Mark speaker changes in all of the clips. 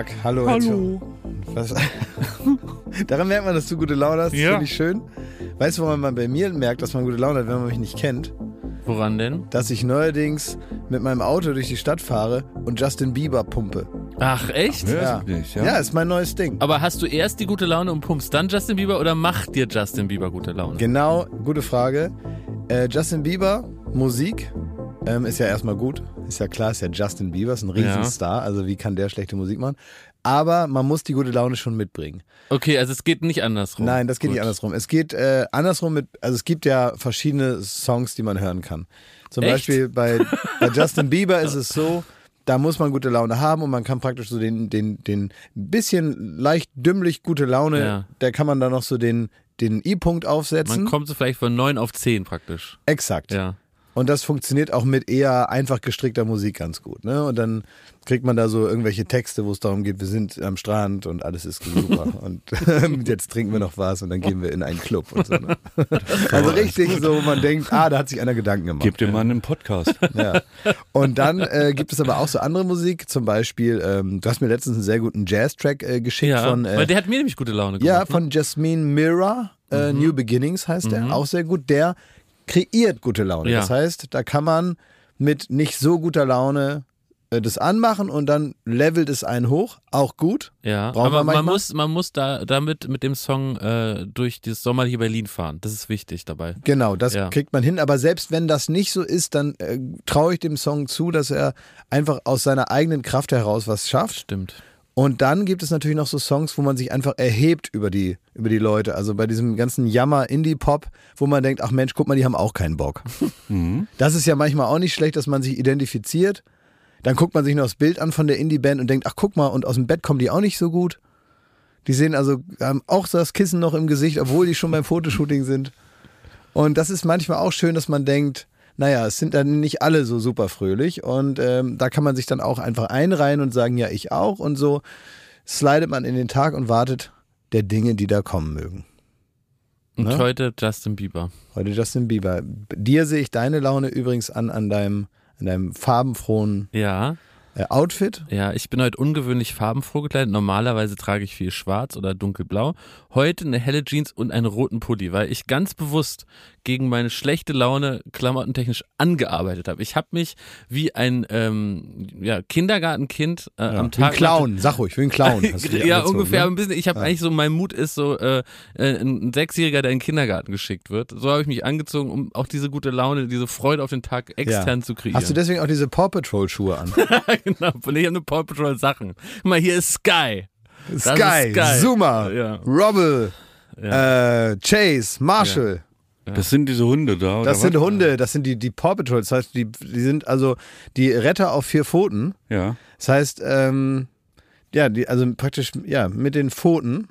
Speaker 1: Tag, hallo.
Speaker 2: Hallo.
Speaker 1: Was? Daran merkt man, dass du gute Laune hast. Das
Speaker 2: Ja.
Speaker 1: finde ich schön. Weißt du, woran man bei mir merkt, dass man gute Laune hat, wenn man mich nicht kennt?
Speaker 2: Woran denn?
Speaker 1: Dass ich neuerdings mit meinem Auto durch die Stadt fahre und Justin Bieber pumpe.
Speaker 2: Ach, echt?
Speaker 1: Ja.
Speaker 3: Wirklich,
Speaker 1: Ja, ist mein neues Ding.
Speaker 2: Aber hast du erst die gute Laune und pumpst dann Justin Bieber oder macht dir Justin Bieber gute Laune?
Speaker 1: Genau, gute Frage. Äh, Justin Bieber, Musik, ähm, ist ja erstmal gut. Ist ja klar, ist ja Justin Bieber, ist ein Riesenstar. Also wie kann der schlechte Musik machen? Aber man muss die gute Laune schon mitbringen.
Speaker 2: Okay, also es geht nicht andersrum.
Speaker 1: Nein, das geht
Speaker 2: Gut.
Speaker 1: nicht andersrum. Es geht äh, andersrum mit, also es gibt ja verschiedene Songs, die man hören kann. Zum
Speaker 2: Echt?
Speaker 1: Beispiel bei, bei Justin Bieber ist es so, da muss man gute Laune haben und man kann praktisch so den, den, den bisschen leicht dümmlich gute Laune,
Speaker 2: Ja.
Speaker 1: da kann man dann noch so den, den I-Punkt aufsetzen.
Speaker 2: Man kommt so vielleicht von 9 auf 10 praktisch.
Speaker 1: Exakt.
Speaker 2: Ja.
Speaker 1: Und das funktioniert auch mit eher einfach gestrickter Musik ganz gut. Ne? Und dann kriegt man da so irgendwelche Texte, wo es darum geht, wir sind am Strand und alles ist super. und jetzt trinken wir noch was und dann gehen wir in einen Club und so. Ne? Also richtig so, wo man denkt, ah, da hat sich einer Gedanken gemacht.
Speaker 3: Gib dem Mann einen Podcast.
Speaker 1: Ja. Und dann äh, gibt es aber auch so andere Musik, zum Beispiel, ähm, du hast mir letztens einen sehr guten Jazz-Track äh, geschickt
Speaker 2: Ja,
Speaker 1: von, äh,
Speaker 2: weil der hat mir nämlich gute Laune
Speaker 1: ja,
Speaker 2: gemacht. ne?
Speaker 1: von Jasmine Mira, äh,
Speaker 2: Mhm.
Speaker 1: New Beginnings heißt der, auch sehr gut. Der kreiert gute Laune.
Speaker 2: Ja.
Speaker 1: Das heißt, da kann man mit nicht so guter Laune äh, das anmachen und dann levelt es einen hoch, auch gut.
Speaker 2: Ja,
Speaker 1: Brauchen
Speaker 2: aber man muss, man muss da damit mit dem Song äh, durch das Sommerliche Berlin fahren. Das ist wichtig dabei.
Speaker 1: Genau, das
Speaker 2: Ja.
Speaker 1: kriegt man hin. Aber selbst wenn das nicht so ist, dann äh, traue ich dem Song zu, dass er einfach aus seiner eigenen Kraft heraus was schafft.
Speaker 2: Stimmt.
Speaker 1: Und dann gibt es natürlich noch so Songs, wo man sich einfach erhebt über die, über die Leute. Also bei diesem ganzen Jammer-Indie-Pop, wo man denkt, ach Mensch, guck mal, die haben auch keinen Bock. Das ist ja manchmal auch nicht schlecht, dass man sich identifiziert. Dann guckt man sich noch das Bild an von der Indie-Band und denkt, ach guck mal, und aus dem Bett kommen die auch nicht so gut. Die sehen also, haben auch so das Kissen noch im Gesicht, obwohl die schon beim Fotoshooting sind. Und das ist manchmal auch schön, dass man denkt, naja, es sind dann nicht alle so super fröhlich und ähm, da kann man sich dann auch einfach einreihen und sagen, ja, ich auch und so slidet man in den Tag und wartet der Dinge, die da kommen mögen.
Speaker 2: Und
Speaker 1: Ne?
Speaker 2: heute Justin Bieber.
Speaker 1: Heute Justin Bieber. Dir sehe ich deine Laune übrigens an an deinem, an deinem farbenfrohen
Speaker 2: Ja,
Speaker 1: äh, Outfit.
Speaker 2: ja, ich bin heute ungewöhnlich farbenfroh gekleidet. Normalerweise trage ich viel schwarz oder dunkelblau. Heute eine helle Jeans und einen roten Pulli, weil ich ganz bewusst gegen meine schlechte Laune klamottentechnisch angearbeitet habe. Ich habe mich wie ein ähm, ja, Kindergartenkind äh, am
Speaker 1: Wie
Speaker 2: Tag
Speaker 1: ein Clown, sag ruhig, wie ein Clown.
Speaker 2: ja, ungefähr
Speaker 1: Ne?
Speaker 2: ein bisschen. Ich habe eigentlich so, mein Mut ist so äh, äh, ein Sechsjähriger, der in den Kindergarten geschickt wird. So habe ich mich angezogen, um auch diese gute Laune, diese Freude auf den Tag extern zu kreieren.
Speaker 1: Hast du deswegen auch diese Paw Patrol Schuhe an?
Speaker 2: genau, von ich habe eine Paw Patrol Sachen. Guck mal, hier ist Sky. Das
Speaker 1: Sky,
Speaker 2: ist Sky.
Speaker 1: Zuma,
Speaker 2: Ja.
Speaker 1: Robble, äh, Chase, Marshall.
Speaker 3: Das sind diese Hunde da, oder
Speaker 1: Das sind
Speaker 3: was?
Speaker 1: Hunde, das sind die, die Paw Patrol. Das heißt, die, die sind also die Retter auf vier Pfoten.
Speaker 3: Ja.
Speaker 1: Das heißt, ähm, ja, die, also praktisch, ja, mit den Pfoten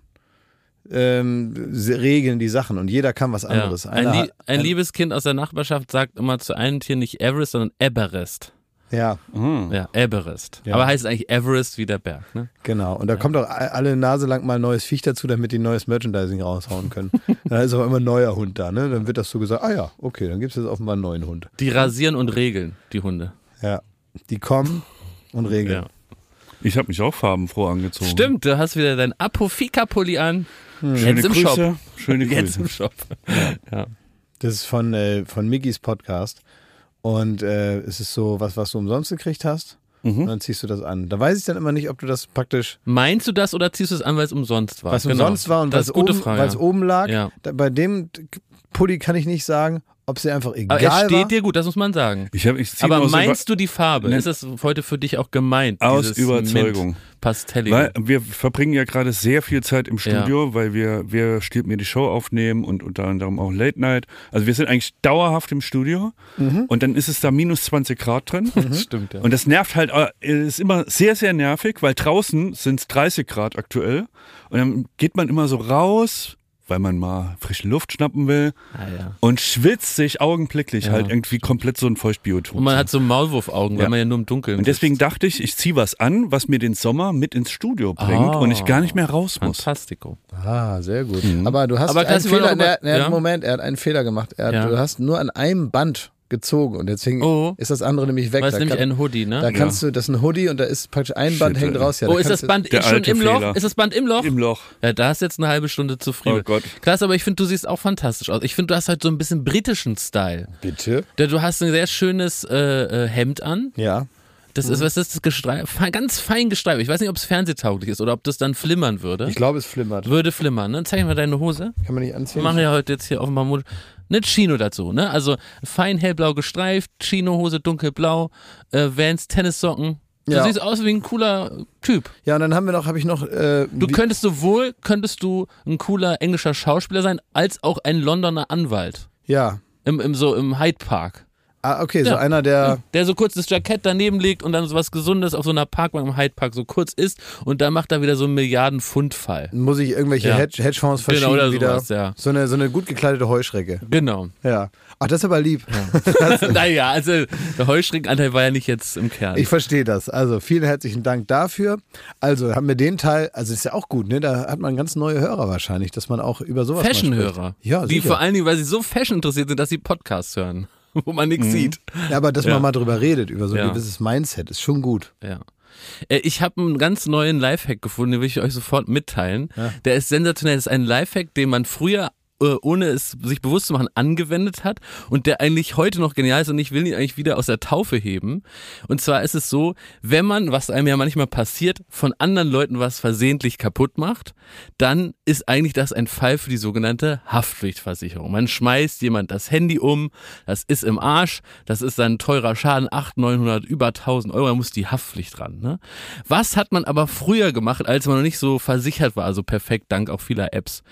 Speaker 1: ähm, regeln die Sachen und jeder kann was
Speaker 2: Ja.
Speaker 1: anderes.
Speaker 2: Ein,
Speaker 1: Einer hat-
Speaker 2: ein liebes Kind aus der Nachbarschaft sagt immer zu einem Tier nicht Everest, sondern Everest.
Speaker 1: Ja,
Speaker 3: Ah.
Speaker 2: Ja, Everest.
Speaker 1: Ja.
Speaker 2: Aber heißt eigentlich Everest wie der Berg. Ne?
Speaker 1: genau. Und da kommt auch alle Nase lang mal ein neues Viech dazu, damit die neues Merchandising raushauen können. dann ist auch immer ein neuer Hund da, ne? Dann wird das so gesagt, ah ja, okay, dann gibt es jetzt offenbar einen neuen Hund.
Speaker 2: Die rasieren und regeln, die Hunde.
Speaker 1: Ja. Die kommen und regeln.
Speaker 2: Ja.
Speaker 3: Ich habe mich auch farbenfroh angezogen.
Speaker 2: Stimmt, du hast wieder dein Apofika-Pulli an.
Speaker 3: Schöne
Speaker 2: Jetzt im
Speaker 3: Grüße.
Speaker 2: Shop.
Speaker 3: Schöne
Speaker 2: Jetzt
Speaker 3: Grüße.
Speaker 2: im Shop. Ja.
Speaker 1: Das ist von, äh, von Mickys Podcast. Und äh, es ist so was, was du umsonst gekriegt hast. Und dann ziehst du das an. Da weiß ich dann immer nicht, ob du das praktisch,
Speaker 2: Meinst du das oder ziehst du es an, weil es umsonst war?
Speaker 1: was
Speaker 2: Genau.
Speaker 1: umsonst war und oben, weil es oben lag.
Speaker 2: Ja.
Speaker 1: Da, bei dem Pulli kann ich nicht sagen, ob es dir einfach
Speaker 2: Aber
Speaker 1: egal
Speaker 2: es steht
Speaker 1: war.
Speaker 2: dir gut, das muss man sagen.
Speaker 3: Ich hab, ich
Speaker 2: Aber meinst du die Farbe?
Speaker 3: Ne.
Speaker 2: Ist das heute für dich auch gemeint?
Speaker 3: Aus Überzeugung. Weil wir verbringen ja gerade sehr viel Zeit im Studio, weil wir, wir Stiert mir die Show aufnehmen und unter anderem auch Late Night. Also wir sind eigentlich dauerhaft im Studio und dann ist es da minus 20 Grad drin.
Speaker 2: Stimmt, ja.
Speaker 3: Und das nervt halt, äh, ist immer sehr, sehr nervig, weil draußen sind es 30 Grad aktuell. Und dann geht man immer so raus, weil man mal frische Luft schnappen will
Speaker 2: ah, ja.
Speaker 3: und schwitzt sich augenblicklich
Speaker 2: Ja.
Speaker 3: halt irgendwie komplett so ein Feuchtbiotop.
Speaker 2: Und man hat so Maulwurfaugen, weil
Speaker 3: Ja.
Speaker 2: man ja nur im Dunkeln
Speaker 3: Und deswegen
Speaker 2: sitzt.
Speaker 3: dachte ich, ich ziehe was an, was mir den Sommer mit ins Studio bringt
Speaker 2: Ah.
Speaker 3: und ich gar nicht mehr raus muss.
Speaker 2: Fantastico.
Speaker 1: Ah, sehr gut. Aber du hast
Speaker 2: Aber
Speaker 1: einen
Speaker 2: mal
Speaker 1: Fehler, ne, ne,
Speaker 2: ja?
Speaker 1: Moment, er hat einen Fehler gemacht. Er hat,
Speaker 2: Ja.
Speaker 1: Du hast nur an einem Band gezogen und deswegen
Speaker 2: Oh.
Speaker 1: ist das andere nämlich weg.
Speaker 2: Weil es
Speaker 1: Da
Speaker 2: nämlich
Speaker 1: kann-
Speaker 2: ein Hoodie, ne?
Speaker 1: Da kannst du, das ist ein Hoodie und da ist praktisch ein Band
Speaker 3: Shit,
Speaker 1: hängt
Speaker 3: ey.
Speaker 1: raus. Ja,
Speaker 2: oh,
Speaker 1: da
Speaker 2: ist
Speaker 1: kannst
Speaker 2: das Band schon im Loch?
Speaker 3: Fehler.
Speaker 2: Ist das Band im Loch?
Speaker 3: Im Loch.
Speaker 2: Ja, da ist jetzt eine halbe Stunde zu früh.
Speaker 3: Oh Gott.
Speaker 2: Krass, aber ich finde, du siehst auch fantastisch aus. Ich finde, du hast halt so ein bisschen britischen Style.
Speaker 1: Bitte?
Speaker 2: Der- Du hast ein sehr schönes äh, äh, Hemd an.
Speaker 1: Ja.
Speaker 2: Das ist, was ist das? Gestreif, ganz fein gestreift. Ich weiß nicht, ob es fernsehtauglich ist oder ob das dann flimmern würde.
Speaker 1: Ich glaube, es flimmert.
Speaker 2: Würde flimmern, ne? Zeig mal deine Hose.
Speaker 1: Kann man nicht anziehen?
Speaker 2: Wir machen ja heute jetzt hier offenbar Mode. Eine Chino dazu, ne? Also fein hellblau gestreift, Chino-Hose dunkelblau, äh, Vans Tennissocken. Du
Speaker 1: Ja.
Speaker 2: siehst aus wie ein cooler Typ.
Speaker 1: Ja, und dann haben wir noch, habe ich noch. Äh,
Speaker 2: Du könntest sowohl, könntest du ein cooler englischer Schauspieler sein, als auch ein Londoner Anwalt.
Speaker 1: ja.
Speaker 2: Im, im, so im Hyde Park.
Speaker 1: Ah, okay, so
Speaker 2: Ja.
Speaker 1: einer, der.
Speaker 2: Der so kurz das Jackett daneben legt und dann so was Gesundes auf so einer Parkbank im Hyde Park so kurz isst und dann macht er wieder so einen Milliarden-Pfund-Fall.
Speaker 1: Muss ich irgendwelche
Speaker 2: Ja.
Speaker 1: Hedge, Hedgefonds verschieben
Speaker 2: Genau, oder
Speaker 1: wieder.
Speaker 2: sowas, ja.
Speaker 1: So eine, so eine gut gekleidete Heuschrecke.
Speaker 2: Genau.
Speaker 1: Ja. Ach, das ist aber lieb.
Speaker 2: naja, also der Heuschreckenanteil war ja nicht jetzt im Kern.
Speaker 1: Ich verstehe das. Also vielen herzlichen Dank dafür. Also haben wir den Teil, also ist ja auch gut, ne? Da hat man ganz neue Hörer wahrscheinlich, dass man auch über sowas
Speaker 2: Fashion-Hörer.
Speaker 1: Ja,
Speaker 2: die
Speaker 1: sicher.
Speaker 2: vor allen Dingen, weil sie so Fashion interessiert sind, dass sie Podcasts hören, wo man nichts sieht.
Speaker 1: Ja, aber dass
Speaker 2: Ja.
Speaker 1: man mal drüber redet, über so ein
Speaker 2: Ja.
Speaker 1: gewisses Mindset, ist schon gut.
Speaker 2: Ja. Äh, Ich habe einen ganz neuen Lifehack gefunden, den will ich euch sofort mitteilen. Der ist sensationell. Das ist ein Lifehack, den man früher ohne es sich bewusst zu machen, angewendet hat und der eigentlich heute noch genial ist und ich will ihn eigentlich wieder aus der Taufe heben. Und zwar ist es so, wenn man, was einem ja manchmal passiert, von anderen Leuten was versehentlich kaputt macht, dann ist eigentlich das ein Fall für die sogenannte Haftpflichtversicherung. Man schmeißt jemand das Handy um, das ist im Arsch, das ist dann ein teurer Schaden, 800, 900, über 1000 Euro, da muss die Haftpflicht ran. Ne? Was hat man aber früher gemacht, als man noch nicht so versichert war, also perfekt, dank auch vieler Apps?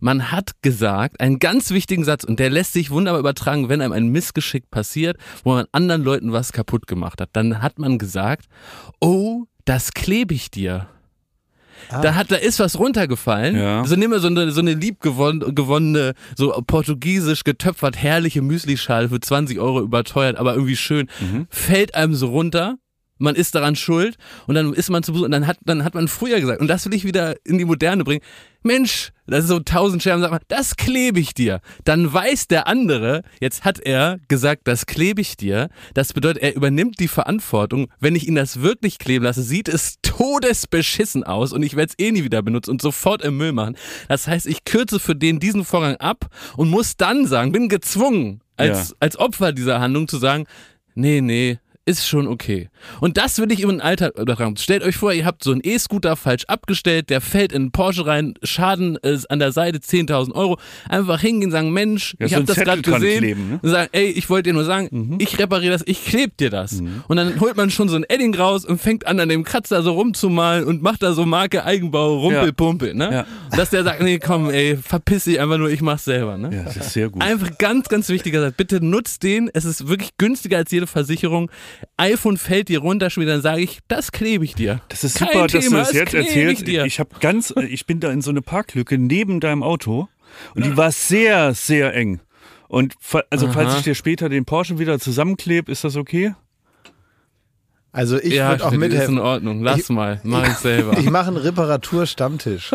Speaker 2: Man hat gesagt, einen ganz wichtigen Satz, und der lässt sich wunderbar übertragen, wenn einem ein Missgeschick passiert, wo man anderen Leuten was kaputt gemacht hat. Dann hat man gesagt, oh, das klebe ich dir. Da, hat, da ist was runtergefallen.
Speaker 3: Ja.
Speaker 2: So nehmen wir so eine, so eine liebgewonnene, gewonnene, so portugiesisch getöpfert, herrliche Müslischale für 20 Euro überteuert, aber irgendwie schön. Fällt einem so runter. Man ist daran schuld und dann ist man zu Besuch und dann hat, dann hat man früher gesagt, und das will ich wieder in die Moderne bringen, Mensch, das ist so tausend Scherben, sagt man, das klebe ich dir. Dann weiß der andere, jetzt hat er gesagt, das klebe ich dir. Das bedeutet, er übernimmt die Verantwortung. Wenn ich ihn das wirklich kleben lasse, sieht es todesbeschissen aus und ich werde es eh nie wieder benutzen und sofort im Müll machen. Das heißt, ich kürze für den diesen Vorgang ab und muss dann sagen, bin gezwungen, als,
Speaker 3: Ja.
Speaker 2: als Opfer dieser Handlung zu sagen, nee, nee, ist schon okay. Und das will ich über den Alltag übertragen. Stellt euch vor, ihr habt so einen E-Scooter falsch abgestellt, der fällt in einen Porsche rein, Schaden ist an der Seite 10.000 Euro. Einfach hingehen, sagen, Mensch,
Speaker 3: Ja,
Speaker 2: ich
Speaker 3: so
Speaker 2: habe das gerade gesehen.
Speaker 3: kleben, ne?
Speaker 2: Und sagen, ey, ich wollte dir nur sagen, ich repariere das, ich klebe dir das. Und dann holt man schon so ein Edding raus und fängt an, an dem Kratzer so rumzumalen und macht da so Marke Eigenbau, Rumpelpumpe, ne?
Speaker 3: Ja.
Speaker 2: Dass der sagt, nee, komm, ey, verpiss dich einfach nur, ich mach's selber, ne?
Speaker 3: Ja, das ist sehr gut.
Speaker 2: Einfach ganz, ganz wichtiger Satz. Bitte nutzt den. Es ist wirklich günstiger als jede Versicherung. iPhone fällt dir runter, schon wieder, dann sage ich, das klebe ich dir.
Speaker 3: Das ist
Speaker 2: Kein
Speaker 3: super, dass du
Speaker 2: Thema,
Speaker 3: das jetzt erzählst.
Speaker 2: Ich, dir.
Speaker 3: Ich habe ganz, ich bin da in so eine Parklücke neben deinem Auto und die war sehr, sehr eng. Und fa- also falls
Speaker 2: Aha.
Speaker 3: ich dir später den Porsche wieder zusammenklebe, ist das okay?
Speaker 1: Also ich
Speaker 2: ja,
Speaker 1: würde auch
Speaker 2: Steffi, ist in
Speaker 1: mithelfen.
Speaker 2: Ordnung. Lass
Speaker 1: Ich-
Speaker 2: mal. Mach ich selber.
Speaker 1: Ich mache einen Reparaturstammtisch.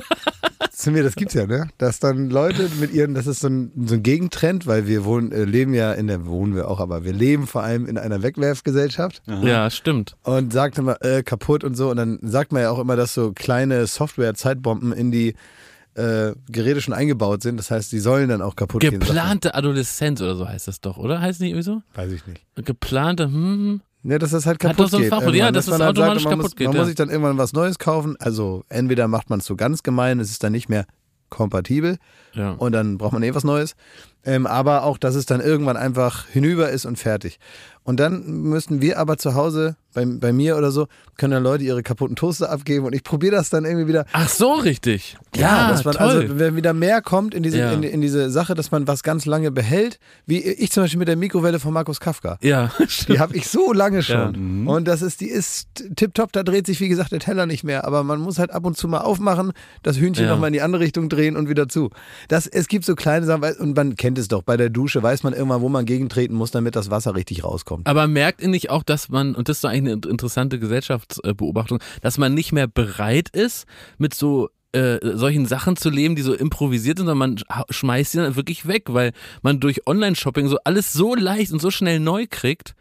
Speaker 1: Zu mir, das gibt's ja, ne? Dass dann Leute mit ihren, das ist so ein, so ein Gegentrend, weil wir wohnen, äh, leben ja in der, wohnen wir auch, aber wir leben vor allem in einer Wegwerfgesellschaft
Speaker 2: ja, stimmt.
Speaker 1: und sagt immer, äh, kaputt und so. Und dann sagt man ja auch immer, dass so kleine Software-Zeitbomben in die äh, Geräte schon eingebaut sind. Das heißt, die sollen dann auch kaputt gehen. sagt man.
Speaker 2: Geplante Adoleszenz oder so heißt das doch, oder? Heißt nicht irgendwie so?
Speaker 1: Weiß ich nicht.
Speaker 2: Geplante, hm,
Speaker 1: Ne, dass das halt
Speaker 2: Hat
Speaker 1: kaputt
Speaker 2: doch so ein
Speaker 1: geht.
Speaker 2: Fachwort, ja, dass
Speaker 1: man
Speaker 2: es
Speaker 1: halt
Speaker 2: automatisch
Speaker 1: man
Speaker 2: kaputt
Speaker 1: muss,
Speaker 2: geht,
Speaker 1: Man
Speaker 2: ja.
Speaker 1: muss sich dann irgendwann was Neues kaufen. Also entweder macht man es so ganz gemein, es ist dann nicht mehr kompatibel
Speaker 2: ja.
Speaker 1: und dann braucht man eh was Neues. Ähm, aber auch, dass es dann irgendwann einfach hinüber ist und fertig. Und dann müssten wir aber zu Hause, bei, bei mir oder so, können dann Leute ihre kaputten Toaster abgeben und ich probiere das dann irgendwie wieder.
Speaker 2: Ach so, richtig. Ja,
Speaker 1: dass man
Speaker 2: toll.
Speaker 1: also, wenn wieder mehr kommt in diese,
Speaker 2: Ja.
Speaker 1: in, in diese Sache, dass man was ganz lange behält, wie ich zum Beispiel mit der Mikrowelle von Markus Kafka.
Speaker 2: ja,
Speaker 1: Die
Speaker 2: stimmt.
Speaker 1: habe ich so lange schon.
Speaker 2: Ja.
Speaker 3: Mhm.
Speaker 1: Und das ist, die ist tipptopp, da dreht sich, wie gesagt, der Teller nicht mehr. Aber man muss halt ab und zu mal aufmachen, das Hühnchen
Speaker 2: Ja.
Speaker 1: nochmal in die andere Richtung drehen und wieder zu. Das, es gibt so kleine Sachen, und man kennt es doch, bei der Dusche weiß man irgendwann, wo man gegentreten muss, damit das Wasser richtig rauskommt.
Speaker 2: Aber merkt ihr nicht auch, dass man, und das ist doch eigentlich eine interessante Gesellschaftsbeobachtung, dass man nicht mehr bereit ist, mit so äh, solchen Sachen zu leben, die so improvisiert sind, sondern man schmeißt sie dann wirklich weg, weil man durch Online-Shopping so alles so leicht und so schnell neu kriegt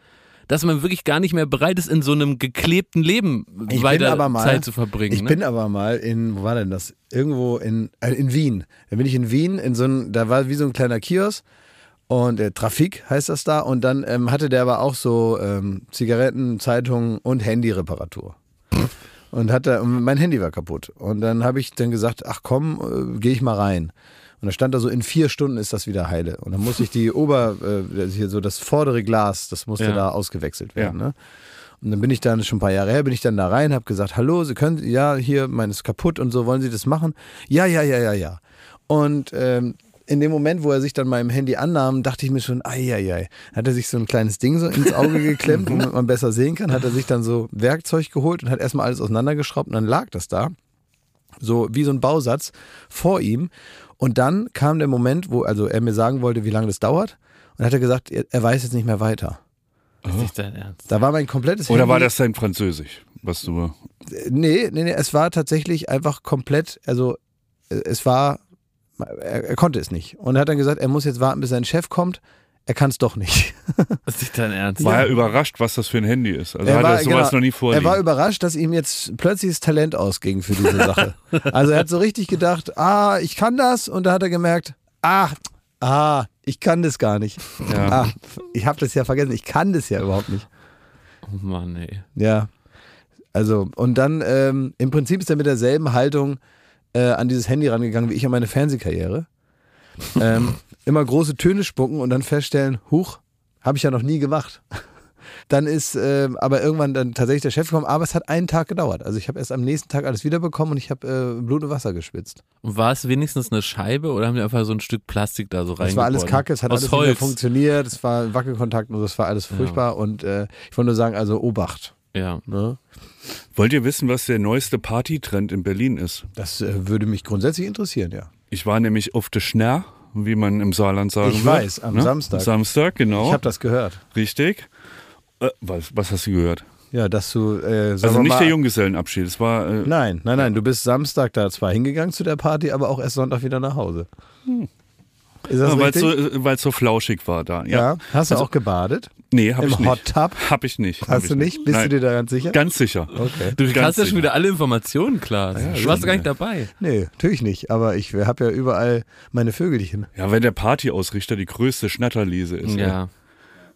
Speaker 2: dass man wirklich gar nicht mehr bereit ist, in so einem geklebten Leben
Speaker 1: Ich
Speaker 2: weiter
Speaker 1: mal-
Speaker 2: Zeit zu verbringen.
Speaker 1: Ich
Speaker 2: ne?
Speaker 1: bin aber mal in, wo war denn das? Irgendwo in, äh, in Wien. Da bin ich in Wien, in so ein, da war wie so ein kleiner Kiosk und äh, Trafik heißt das da. Und dann ähm, hatte der aber auch so ähm, Zigaretten, Zeitungen und Handyreparatur. Und hatte, mein Handy war kaputt. Und dann habe ich dann gesagt, ach komm, äh, gehe ich mal rein. Und da stand da so, in vier Stunden ist das wieder heile. Und dann musste ich die Ober, äh, hier so das vordere Glas, das musste
Speaker 2: Ja.
Speaker 1: da ausgewechselt werden. Ne? Und dann bin ich dann schon ein paar Jahre her, bin ich dann da rein, habe gesagt, hallo, Sie können, ja, hier, meines kaputt und so, wollen Sie das machen? Ja, ja, ja, ja, ja. Und ähm, in dem Moment, wo er sich dann meinem Handy annahm, dachte ich mir schon, ei, ei, ei. Hat er sich so ein kleines Ding so ins Auge geklemmt, womit man besser sehen kann, hat er sich dann so Werkzeug geholt und hat erstmal alles auseinandergeschraubt und dann lag das da. So wie so ein Bausatz vor ihm. Und dann kam der Moment, wo also er mir sagen wollte, wie lange das dauert. Und hat er gesagt, er, er weiß jetzt nicht mehr weiter.
Speaker 2: Das ist nicht dein Ernst.
Speaker 1: Da war mein komplettes
Speaker 3: Oder
Speaker 1: Handy.
Speaker 3: war das dein Französisch, was du.
Speaker 1: Nee, nee, nee, es war tatsächlich einfach komplett, also äh, es war, er, er konnte es nicht. Und er hat dann gesagt, er muss jetzt warten, bis sein Chef kommt. Er kann es doch nicht.
Speaker 2: Das ist nicht dein Ernst.
Speaker 3: War er überrascht, was das für ein Handy ist? Also
Speaker 1: Er
Speaker 3: hat
Speaker 1: war-
Speaker 3: er sowas
Speaker 1: genau,
Speaker 3: noch nie vorliegen.
Speaker 1: Er war überrascht, dass ihm jetzt plötzlich das Talent ausging für diese Sache. also er hat so richtig gedacht, ah, ich kann das. Und da hat er gemerkt, ah, ah, ich kann das gar nicht.
Speaker 3: Ja.
Speaker 1: Ah, ich habe das ja vergessen, ich kann das ja überhaupt nicht.
Speaker 2: Oh Mann, ey.
Speaker 1: Ja. Also, und dann ähm, im Prinzip ist er mit derselben Haltung äh, an dieses Handy rangegangen wie ich an meine Fernsehkarriere. ähm, immer große Töne spucken und dann feststellen, huch, habe ich ja noch nie gemacht. Dann ist ähm, aber irgendwann dann tatsächlich der Chef gekommen, aber es hat einen Tag gedauert. Also ich habe erst am nächsten Tag alles wiederbekommen und ich habe äh, Blut und Wasser geschwitzt.
Speaker 2: Und war es wenigstens eine Scheibe oder haben die einfach so ein Stück Plastik da so rein?
Speaker 1: Es war alles kacke, es hat
Speaker 2: Aus
Speaker 1: alles wieder
Speaker 2: Holz.
Speaker 1: funktioniert, es war Wackelkontakt und es war alles furchtbar und äh, ich wollte nur sagen, also Obacht.
Speaker 2: Ja.
Speaker 1: Ne?
Speaker 3: Wollt ihr wissen, was der neueste Partytrend in Berlin ist?
Speaker 1: Das äh, würde mich grundsätzlich interessieren, ja.
Speaker 3: Ich war nämlich auf der Schnär, wie man im Saarland sagen
Speaker 1: Ich
Speaker 3: würde.
Speaker 1: weiß, am Samstag.
Speaker 3: Samstag, genau.
Speaker 1: Ich habe das gehört.
Speaker 3: Richtig. Äh, was, was hast du gehört?
Speaker 1: Ja, dass du. Äh,
Speaker 3: Also nicht
Speaker 1: mal,
Speaker 3: der Junggesellenabschied. Es war. Äh,
Speaker 1: Nein, nein, nein. Du bist Samstag da zwar hingegangen zu der Party, aber auch erst Sonntag wieder nach Hause. Ist das
Speaker 3: weil es
Speaker 1: richtig?
Speaker 3: so, weil's so flauschig war da. Ja.
Speaker 1: ja. Hast du
Speaker 3: Also-
Speaker 1: auch gebadet?
Speaker 3: Nee, hab
Speaker 1: Im
Speaker 3: ich nicht.
Speaker 1: Hot Tub?
Speaker 3: Hab ich nicht.
Speaker 1: Hast
Speaker 3: ich
Speaker 1: du nicht? Bist
Speaker 3: Nein.
Speaker 1: du dir da ganz sicher?
Speaker 3: Ganz sicher.
Speaker 1: Okay.
Speaker 2: Du
Speaker 3: Ganz
Speaker 2: hast ja schon wieder alle Informationen, klar. du warst gar nicht dabei.
Speaker 1: Nee, natürlich nicht. Aber ich habe ja überall meine Vögelchen.
Speaker 3: Ja, wenn der Partyausrichter die größte Schnatterliese ist. ey.
Speaker 2: Ja.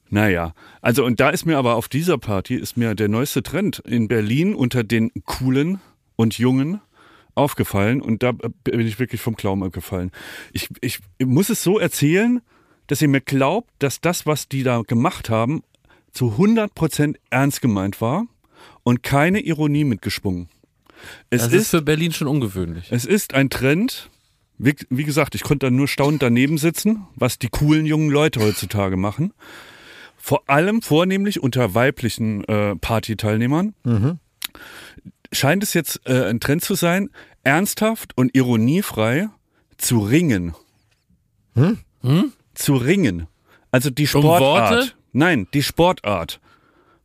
Speaker 3: Naja, also und da ist mir aber auf dieser Party ist mir der neueste Trend in Berlin unter den coolen und jungen aufgefallen und da bin ich wirklich vom Glauben abgefallen. Ich, ich muss es so erzählen, dass ihr mir glaubt, dass das, was die da gemacht haben, zu 100% ernst gemeint war und keine Ironie mitgeschwungen. Es
Speaker 2: Das ist für Berlin schon ungewöhnlich.
Speaker 3: es ist ein Trend. Wie, wie gesagt, ich konnte da nur staunend daneben sitzen, was die coolen jungen Leute heutzutage machen. Vor allem vornehmlich unter weiblichen äh, Partyteilnehmern. Scheint es jetzt äh, ein Trend zu sein, ernsthaft und ironiefrei zu ringen. Zu ringen. Also die
Speaker 2: Um
Speaker 3: Sportart.
Speaker 2: Worte?
Speaker 3: Nein, die Sportart.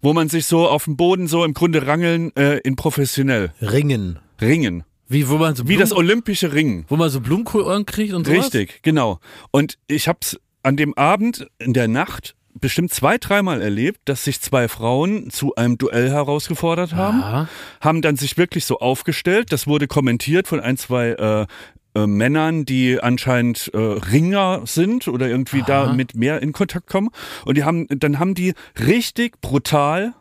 Speaker 3: Wo man sich so auf dem Boden so im Grunde rangeln äh, in professionell.
Speaker 1: Ringen.
Speaker 3: Ringen.
Speaker 2: Wie, wo man so,
Speaker 3: Wie
Speaker 2: Blumen,
Speaker 3: das olympische Ringen.
Speaker 2: wo man so Blumenkohlohren kriegt und sowas?
Speaker 3: Richtig, genau. Und ich habe es an dem Abend in der Nacht bestimmt zwei, dreimal erlebt, dass sich zwei Frauen zu einem Duell herausgefordert haben,
Speaker 2: Aha.
Speaker 3: haben dann sich wirklich so aufgestellt. Das wurde kommentiert von ein, zwei äh, äh, Männern, die anscheinend äh, Ringer sind oder irgendwie da mit mehr in Kontakt kommen. Und die haben, dann haben die richtig brutal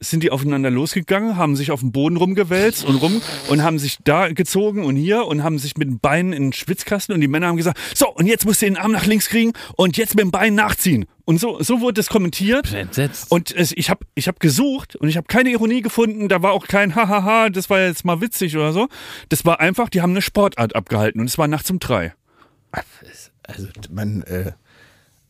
Speaker 3: sind die aufeinander losgegangen, haben sich auf dem Boden rumgewälzt und rum und haben sich da gezogen und hier und haben sich mit den Beinen in den Schwitzkasten und die Männer haben gesagt, so und jetzt musst du den Arm nach links kriegen und jetzt mit dem Bein nachziehen. Und so, so wurde es kommentiert.
Speaker 2: Ich bin entsetzt.
Speaker 3: Und es, ich habe ich hab gesucht und ich habe keine Ironie gefunden. Da war auch kein Hahaha, das war jetzt mal witzig oder so. Das war einfach, die haben eine Sportart abgehalten und es war nachts um drei.
Speaker 1: Also, man, äh,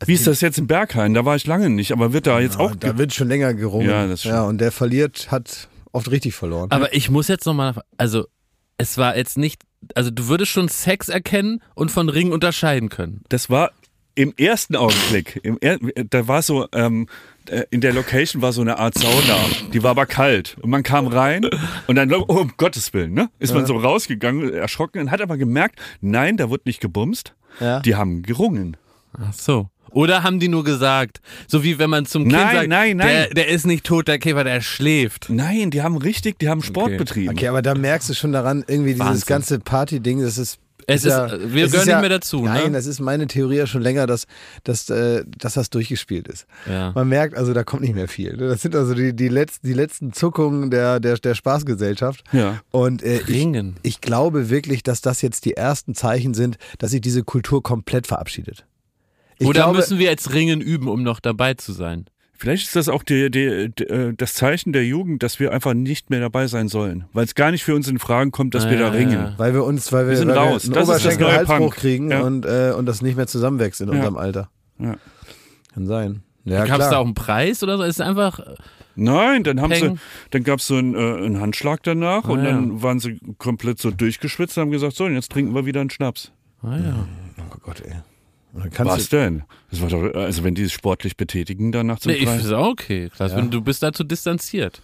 Speaker 3: Wie ist das jetzt in Berghain? Da war ich lange nicht, aber wird da jetzt
Speaker 1: ja,
Speaker 3: auch.
Speaker 1: da wird schon länger gerungen.
Speaker 3: Ja, das stimmt.
Speaker 1: ja, und der verliert, hat oft richtig verloren.
Speaker 2: Aber ich muss jetzt nochmal, also es war jetzt nicht, also du würdest schon Sex erkennen und von Ring unterscheiden können.
Speaker 3: Das war im ersten Augenblick. Im er, da war so, ähm, äh, in der Location war so eine Art Sauna. Die war aber kalt. Und man kam rein und dann, oh, um Gottes Willen, ne? Ist man so rausgegangen, erschrocken und hat aber gemerkt, nein, da wird nicht gebumst.
Speaker 1: Ja.
Speaker 3: Die haben gerungen.
Speaker 2: Ach so. Oder haben die nur gesagt, so wie wenn man zum Kind
Speaker 3: Nein,
Speaker 2: sagt,
Speaker 3: nein, nein.
Speaker 2: Der, der ist nicht tot, der Käfer, der schläft.
Speaker 3: Nein, die haben richtig, die haben Sport
Speaker 2: Okay.
Speaker 3: betrieben.
Speaker 1: Okay, aber da merkst du schon daran, irgendwie dieses
Speaker 2: Wahnsinn.
Speaker 1: ganze Party-Ding, das ist.
Speaker 2: Es ist- wir
Speaker 1: es
Speaker 2: gehören
Speaker 1: ist
Speaker 2: nicht mehr dazu, ne?
Speaker 1: Nein, das ist meine Theorie ja schon länger, dass, dass, äh, dass das durchgespielt ist.
Speaker 2: Ja.
Speaker 1: Man merkt, also da kommt nicht mehr viel. ne? Das sind also die, die, letzten, die letzten Zuckungen der, der, der Spaßgesellschaft.
Speaker 3: Ja.
Speaker 1: Und äh, ich, ich glaube wirklich, dass das jetzt die ersten Zeichen sind, dass sich diese Kultur komplett verabschiedet. Ich
Speaker 2: Oder
Speaker 1: glaube,
Speaker 2: müssen wir jetzt Ringen üben, um noch dabei zu sein?
Speaker 3: Vielleicht ist das auch die, die, die, äh, das Zeichen der Jugend, dass wir einfach nicht mehr dabei sein sollen. Weil es gar nicht für uns in Fragen kommt, dass
Speaker 2: Ja,
Speaker 3: wir da
Speaker 2: ja,
Speaker 3: ringen.
Speaker 2: ja.
Speaker 1: weil wir uns, weil wir,
Speaker 3: Wir sind
Speaker 1: weil
Speaker 3: raus.
Speaker 1: wir einen
Speaker 3: Das ist das neue
Speaker 1: Oberschenkel-Halsbruch
Speaker 3: Punk.
Speaker 1: kriegen
Speaker 3: Ja.
Speaker 1: und, äh, und das nicht mehr zusammenwächst in
Speaker 3: Ja.
Speaker 1: unserem Alter.
Speaker 3: Ja.
Speaker 1: Kann sein. Ja,
Speaker 2: Gab es da auch einen Preis oder so? Es ist einfach,
Speaker 3: Nein, dann haben
Speaker 2: Peng.
Speaker 3: sie, dann gab es so einen, äh, einen Handschlag danach
Speaker 2: Ah,
Speaker 3: und
Speaker 2: ja.
Speaker 3: dann waren sie komplett so durchgeschwitzt und haben gesagt, so, und jetzt trinken wir wieder einen Schnaps.
Speaker 2: ah ja.
Speaker 1: Oh Gott, ey.
Speaker 3: Was denn? Das war doch, also wenn die es sportlich betätigen danach zum
Speaker 2: Nee, ich
Speaker 3: Preis.
Speaker 2: finde es auch okay. Klaas,
Speaker 1: Ja.
Speaker 2: wenn du bist dazu distanziert.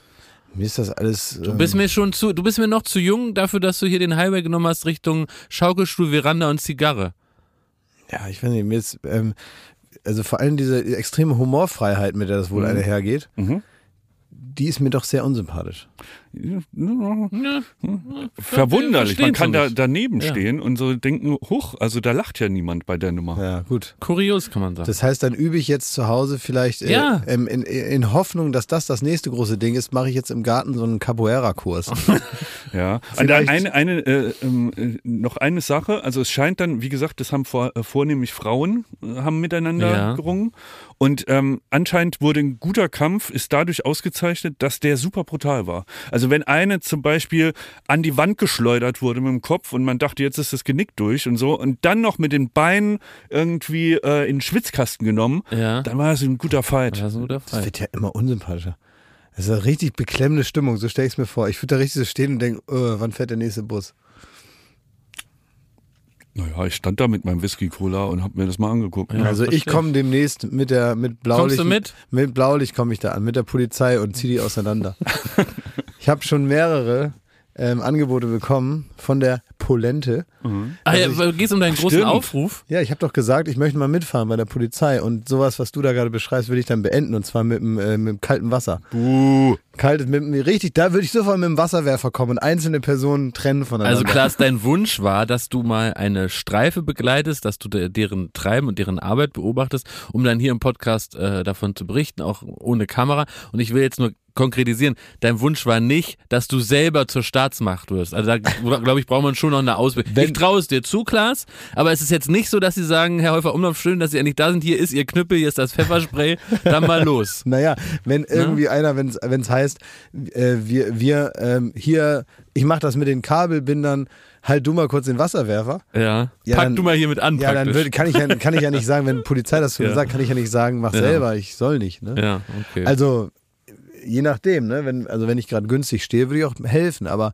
Speaker 1: du, mir ist das alles.
Speaker 2: Du bist mir schon zu, du bist mir noch zu jung dafür, dass du hier den Highway genommen hast Richtung Schaukelstuhl, Veranda und Zigarre.
Speaker 1: Ja, ich weiß nicht, mir ist, ähm, also vor allem diese extreme Humorfreiheit, mit der das wohl einhergeht,
Speaker 3: Mhm.
Speaker 1: Die ist mir doch sehr unsympathisch.
Speaker 2: Ja,
Speaker 3: Verwunderlich, man kann da daneben
Speaker 2: Ja.
Speaker 3: stehen und so denken, huch, also da lacht ja niemand bei der Nummer.
Speaker 1: Ja, gut.
Speaker 2: Kurios kann man sagen.
Speaker 1: Das heißt, dann übe ich jetzt zu Hause vielleicht äh,
Speaker 2: Ja.
Speaker 1: ähm, in, in Hoffnung, dass das das nächste große Ding ist, mache ich jetzt im Garten so einen Capoeira-Kurs.
Speaker 3: Ja, und
Speaker 1: Vielleicht-
Speaker 3: eine, eine, äh, ähm, äh, noch eine Sache, also es scheint dann, wie gesagt, das haben vor, äh, vornehmlich Frauen äh, haben miteinander
Speaker 2: Ja.
Speaker 3: gerungen und ähm, anscheinend wurde ein guter Kampf, ist dadurch ausgezeichnet, dass der super brutal war. Also wenn eine zum Beispiel an die Wand geschleudert wurde mit dem Kopf und man dachte, jetzt ist das Genick durch und so und dann noch mit den Beinen irgendwie äh, in den Schwitzkasten genommen,
Speaker 2: Ja.
Speaker 3: dann war es ein guter Fight.
Speaker 2: Das ein guter
Speaker 1: Das
Speaker 2: Fall.
Speaker 1: wird ja immer unsympathischer. Das ist eine richtig beklemmende Stimmung, so stelle ich es mir vor. Ich würde da richtig so stehen und denken, oh, wann fährt der nächste Bus?
Speaker 3: Naja, ich stand da mit meinem Whisky-Cola und habe mir das mal angeguckt.
Speaker 2: Ja,
Speaker 1: also ich komme demnächst mit der mit Blaulicht.
Speaker 2: Kommst du mit?
Speaker 1: Mit Blaulicht komme ich da an, mit der Polizei und ziehe die auseinander. ich habe schon mehrere ähm, Angebote bekommen von der Polente.
Speaker 2: Ah, ja, geht es um deinen großen
Speaker 3: Stimmt.
Speaker 2: Aufruf?
Speaker 1: Ja, ich habe doch gesagt, ich möchte mal mitfahren bei der Polizei und sowas, was du da gerade beschreibst, würde ich dann beenden und zwar mit dem, äh, mit dem kalten Wasser.
Speaker 3: Buh.
Speaker 1: Kaltes, mit dem, richtig, da würde ich sofort mit dem Wasserwerfer kommen und einzelne Personen trennen voneinander.
Speaker 2: Also Klaas, dein Wunsch war, dass du mal eine Streife begleitest, dass du de deren Treiben und deren Arbeit beobachtest, um dann hier im Podcast äh, davon zu berichten, auch ohne Kamera. Und ich will jetzt nur konkretisieren, dein Wunsch war nicht, dass du selber zur Staatsmacht wirst. Also da, glaube ich, braucht man schon noch eine Ausbildung.
Speaker 1: Wenn-
Speaker 2: Ich traue es dir zu, Klaas, aber es ist jetzt nicht so, dass sie sagen, Herr Häufer Umlauf, schön, dass Sie endlich da sind, hier ist Ihr Knüppel, hier ist das Pfefferspray, dann mal los.
Speaker 1: Naja, wenn irgendwie einer, wenn es heißt, äh, wir, wir ähm, hier, ich mache das mit den Kabelbindern, halt du mal kurz den Wasserwerfer.
Speaker 2: Ja,
Speaker 1: Ja,
Speaker 2: pack
Speaker 1: dann-
Speaker 2: du mal hier mit an,
Speaker 1: Ja, dann würd, kann, ich ja, kann ich ja nicht sagen, wenn Polizei das zu mir
Speaker 2: Ja.
Speaker 1: sagt, kann ich ja nicht sagen, mach
Speaker 2: Ja.
Speaker 1: selber, ich soll nicht. Ne?
Speaker 2: ja, okay.
Speaker 1: Also, je nachdem, ne? wenn, also wenn ich gerade günstig stehe, würde ich auch helfen, aber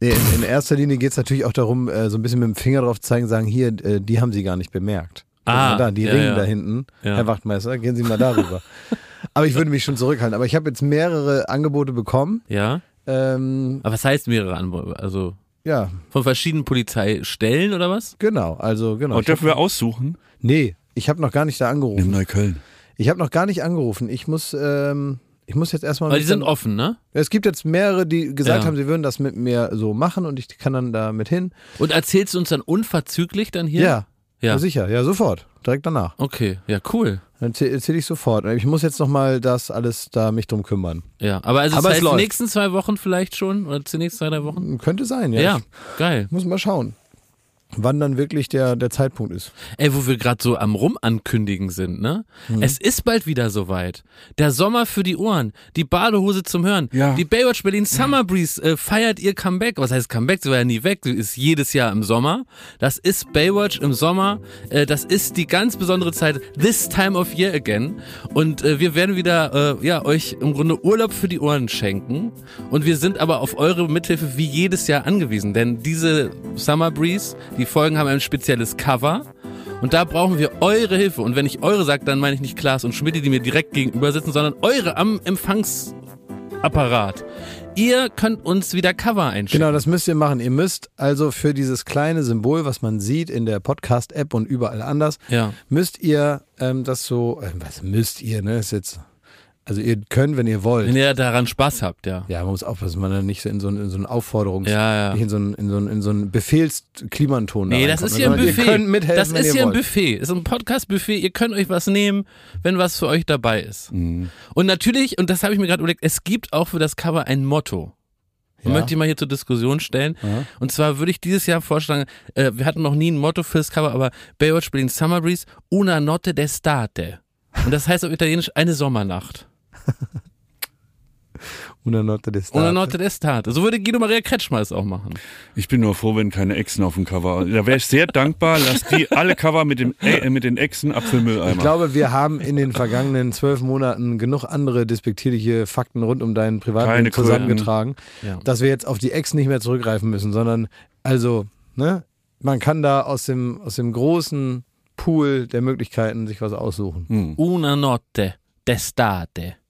Speaker 1: äh, in, in erster Linie geht es natürlich auch darum, äh, so ein bisschen mit dem Finger drauf zu zeigen, sagen, hier, äh, die haben sie gar nicht bemerkt.
Speaker 2: Ah,
Speaker 1: da, die
Speaker 2: ja,
Speaker 1: Ringen
Speaker 2: ja.
Speaker 1: da hinten.
Speaker 2: Ja.
Speaker 1: Herr Wachtmeister, gehen Sie mal darüber. aber ich würde mich schon zurückhalten. Aber ich habe jetzt mehrere Angebote bekommen.
Speaker 2: ja,
Speaker 1: Ähm,
Speaker 2: aber was heißt mehrere Antworten? Also
Speaker 1: ja,
Speaker 2: von verschiedenen Polizeistellen oder was?
Speaker 1: genau. Also genau.
Speaker 3: Und
Speaker 1: hab,
Speaker 3: dürfen wir aussuchen?
Speaker 1: nee, ich habe noch gar nicht da angerufen.
Speaker 3: Neukölln.
Speaker 1: Ich habe noch gar nicht angerufen. Ich muss, ähm, ich muss jetzt erstmal.
Speaker 2: Aber die sind
Speaker 1: dann-
Speaker 2: offen, ne?
Speaker 1: Es gibt jetzt mehrere, die gesagt
Speaker 2: Ja.
Speaker 1: haben, sie würden das mit mir so machen und ich kann dann da mit hin.
Speaker 2: Und erzählst du uns dann unverzüglich dann hier?
Speaker 1: Ja,
Speaker 2: Ja.
Speaker 1: sicher, ja, sofort, direkt danach.
Speaker 2: Okay, ja, cool.
Speaker 1: Dann erzähle erzähl ich sofort. Ich muss jetzt nochmal das alles da mich drum kümmern.
Speaker 2: Ja, aber also
Speaker 1: Aber
Speaker 2: das
Speaker 1: es
Speaker 2: heißt, die
Speaker 1: läuft.
Speaker 2: nächsten zwei Wochen vielleicht schon oder die nächsten zwei, drei Wochen?
Speaker 1: Könnte sein, ja.
Speaker 2: Ja,
Speaker 1: Ich
Speaker 2: geil.
Speaker 1: muss mal schauen, wann dann wirklich der, der Zeitpunkt ist.
Speaker 2: Ey, wo wir gerade so am Rumankündigen sind, ne?
Speaker 1: Mhm.
Speaker 2: Es ist bald wieder soweit. Der Sommer für die Ohren, die Badehose zum Hören.
Speaker 3: Ja.
Speaker 2: Die Baywatch Berlin Summer Breeze äh, feiert ihr Comeback. Was heißt Comeback? Sie war ja nie weg. Sie ist jedes Jahr im Sommer. Das ist Baywatch im Sommer. Äh, das ist die ganz besondere Zeit. This time of year again. Und äh, wir werden wieder, äh, ja, euch im Grunde Urlaub für die Ohren schenken. Und wir sind aber auf eure Mithilfe wie jedes Jahr angewiesen. Denn diese Summer Breeze, die Folgen haben ein spezielles Cover. Und da brauchen wir eure Hilfe. Und wenn ich eure sage, dann meine ich nicht Klaas und Schmidt, die mir direkt gegenüber sitzen, sondern eure am Empfangsapparat. Ihr könnt uns wieder Cover einschicken.
Speaker 1: Genau, das müsst ihr machen. Ihr müsst also für dieses kleine Symbol, was man sieht in der Podcast-App und überall anders,
Speaker 2: Ja.
Speaker 1: müsst ihr ähm, das so, äh, was müsst ihr, ne? Ist jetzt, also ihr könnt, wenn ihr wollt.
Speaker 2: Wenn ihr daran Spaß habt, ja.
Speaker 1: Ja, man muss aufpassen, man dann nicht so in so, einen- in so einen Aufforderungs-,
Speaker 2: Ja, ja.
Speaker 1: nicht in so einen, in so einen, in so einen Befehlsklimanton
Speaker 2: Nee, das ist hier ein Buffet.
Speaker 1: Ihr könnt mithelfen,
Speaker 2: das
Speaker 1: wenn
Speaker 2: ist
Speaker 1: ihr
Speaker 2: hier ein
Speaker 1: wollt.
Speaker 2: Buffet. Ist ein Podcast-Buffet. Ihr könnt euch was nehmen, wenn was für euch dabei ist.
Speaker 1: Mhm.
Speaker 2: Und natürlich, und das habe ich mir gerade überlegt, es gibt auch für das Cover ein Motto.
Speaker 1: Ja.
Speaker 2: Möchte ich mal hier zur Diskussion stellen.
Speaker 1: Ja.
Speaker 2: Und zwar würde ich dieses Jahr vorschlagen, äh, wir hatten noch nie ein Motto fürs Cover, aber Baywatch Berlin Summer Breeze, una notte d'estate. Und das heißt auf Italienisch eine Sommernacht.
Speaker 1: Una notte d'estate.
Speaker 2: Una notte d'estate. So würde Guido Maria Kretschmer es auch machen.
Speaker 3: Ich bin nur froh, wenn keine Echsen auf dem Cover. Da wäre ich sehr dankbar. Lass die alle Cover mit, dem, äh, mit den Echsen Apfelmülleimer.
Speaker 1: Ich glaube, wir haben in den vergangenen zwölf Monaten genug andere despektierliche Fakten rund um deinen Privatleben zusammengetragen,
Speaker 2: Ja.
Speaker 1: dass wir jetzt auf die Ex nicht mehr zurückgreifen müssen, sondern also, ne, man kann da aus dem, aus dem großen Pool der Möglichkeiten sich was aussuchen.
Speaker 3: Hm.
Speaker 2: Una notte d'estate.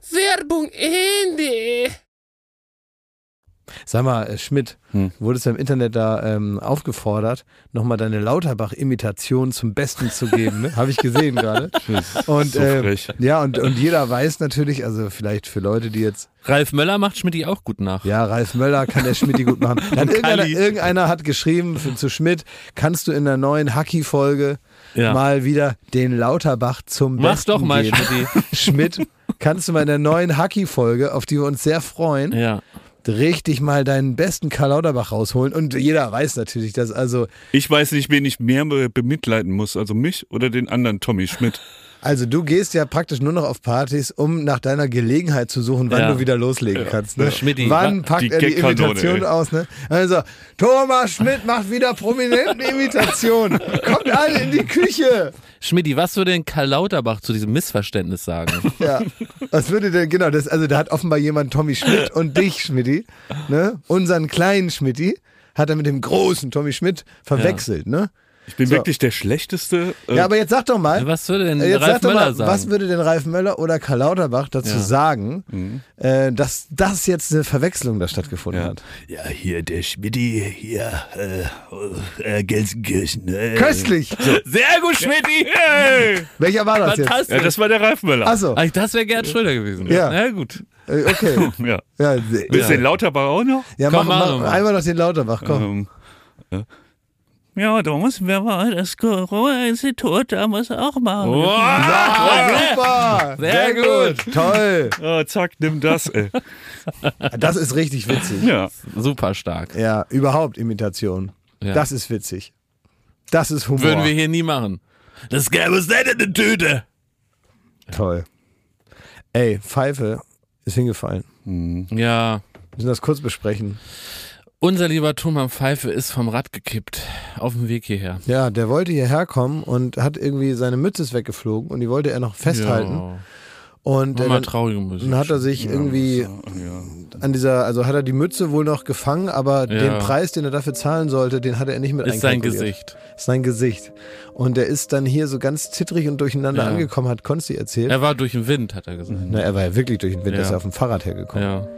Speaker 4: Werbung Ende.
Speaker 1: Sag mal, äh, Schmidt,
Speaker 3: Hm.
Speaker 1: wurdest du im Internet da ähm, aufgefordert, nochmal deine Lauterbach-Imitation zum Besten zu geben? Ne? Habe ich gesehen gerade. Und,
Speaker 3: so
Speaker 1: äh, ja, und, und jeder weiß natürlich, also vielleicht für Leute, die jetzt
Speaker 2: Ralf Möller macht Schmidt auch gut nach.
Speaker 1: Ja, Ralf Möller kann der Schmidt gut machen. Dann irgendeiner, irgendeiner hat geschrieben für, zu Schmidt, kannst du in der neuen Hacky-Folge
Speaker 2: Ja.
Speaker 1: mal wieder den Lauterbach zum
Speaker 2: Mach
Speaker 1: Besten
Speaker 2: doch mal,
Speaker 1: geben.
Speaker 2: Schmidti.
Speaker 1: Schmidt, kannst du mal in der neuen Hacky-Folge, auf die wir uns sehr freuen,
Speaker 2: Ja.
Speaker 1: richtig mal deinen besten Karl Lauterbach rausholen. Und jeder weiß natürlich, dass also,
Speaker 3: Ich weiß nicht, wen ich mehr be- bemitleiden muss, also mich oder den anderen Tommy Schmidt.
Speaker 1: Also du gehst ja praktisch nur noch auf Partys, um nach deiner Gelegenheit zu suchen, wann
Speaker 2: Ja.
Speaker 1: du wieder loslegen kannst. Ne?
Speaker 2: Schmidti,
Speaker 1: wann
Speaker 2: wa-
Speaker 1: packt
Speaker 3: die
Speaker 1: er die Imitation aus? Ne? Also Thomas Schmidt macht wieder prominenten Imitation. Kommt alle in die Küche.
Speaker 2: Schmidti, was würde denn Karl Lauterbach zu diesem Missverständnis sagen?
Speaker 1: Ja. Was würde denn, genau, das, also da hat offenbar jemand Tommy Schmidt und dich, Schmidti, ne? Unseren kleinen Schmidti hat er mit dem großen Tommy Schmidt verwechselt, ne?
Speaker 3: Ich bin
Speaker 1: So.
Speaker 3: wirklich der schlechteste. Äh,
Speaker 1: Ja, aber jetzt sag doch mal,
Speaker 2: was würde denn
Speaker 1: Äh, Jetzt
Speaker 2: Ralf
Speaker 1: sag
Speaker 2: Möller
Speaker 1: mal,
Speaker 2: sagen?
Speaker 1: was würde denn Ralf Möller oder Karl Lauterbach dazu
Speaker 2: Ja.
Speaker 1: sagen,
Speaker 3: Mhm.
Speaker 1: äh, dass das jetzt eine Verwechslung da stattgefunden
Speaker 3: Ja.
Speaker 1: hat?
Speaker 5: Ja, hier der Schmidti, hier, äh, äh, Gelsenkirchen. Äh,
Speaker 1: Köstlich!
Speaker 2: Sehr gut, Schmidti!
Speaker 3: hey!
Speaker 1: Welcher war das jetzt?
Speaker 3: Ja, das war der Ralf Möller.
Speaker 1: Achso,
Speaker 2: Ach, das wäre Gerd Schröder gewesen.
Speaker 1: Ja.
Speaker 2: Na gut.
Speaker 1: okay.
Speaker 3: Ja.
Speaker 1: Ja,
Speaker 3: Willst
Speaker 2: Ja.
Speaker 3: du den Lauterbach auch noch?
Speaker 1: ja
Speaker 2: Komm,
Speaker 1: mach,
Speaker 2: mach
Speaker 1: mach, einmal noch den Lauterbach, komm.
Speaker 3: Ähm, ja.
Speaker 5: Da muss wir mal das Corona-Institut, da muss auch mal.
Speaker 1: Ah, super!
Speaker 2: Sehr gut.
Speaker 1: Toll!
Speaker 3: Ah, zack, nimm das. Ey.
Speaker 1: Das ist richtig witzig.
Speaker 3: Ja.
Speaker 2: Super stark.
Speaker 1: Ja, überhaupt Imitation.
Speaker 2: Ja.
Speaker 1: Das ist witzig. Das ist Humor.
Speaker 2: Würden wir hier nie machen.
Speaker 5: Das gäbe es nicht in der Tüte.
Speaker 1: Toll. Ey, Pfeife ist hingefallen.
Speaker 2: Ja.
Speaker 1: Wir müssen das kurz besprechen.
Speaker 2: Unser lieber Thomann Pfeife ist vom Rad gekippt. Auf dem Weg hierher.
Speaker 1: Ja, der wollte hierher kommen und hat irgendwie seine Mütze ist weggeflogen und die wollte er noch festhalten.
Speaker 2: Ja.
Speaker 1: Und äh, dann,
Speaker 2: traurige Musik.
Speaker 1: dann hat er sich irgendwie an dieser, also hat er die Mütze wohl noch gefangen, aber
Speaker 2: Ja.
Speaker 1: den Preis, den er dafür zahlen sollte, den hat er nicht mit
Speaker 2: ist sein. Gesicht.
Speaker 1: Ist sein Gesicht. Und der ist dann hier so ganz zittrig und durcheinander
Speaker 2: Ja.
Speaker 1: angekommen, hat Konsti erzählt.
Speaker 2: Er war durch den Wind, hat er gesagt.
Speaker 1: Na, er war ja wirklich durch den Wind,
Speaker 2: Ja.
Speaker 1: ist ja auf dem Fahrrad hergekommen.
Speaker 2: Ja.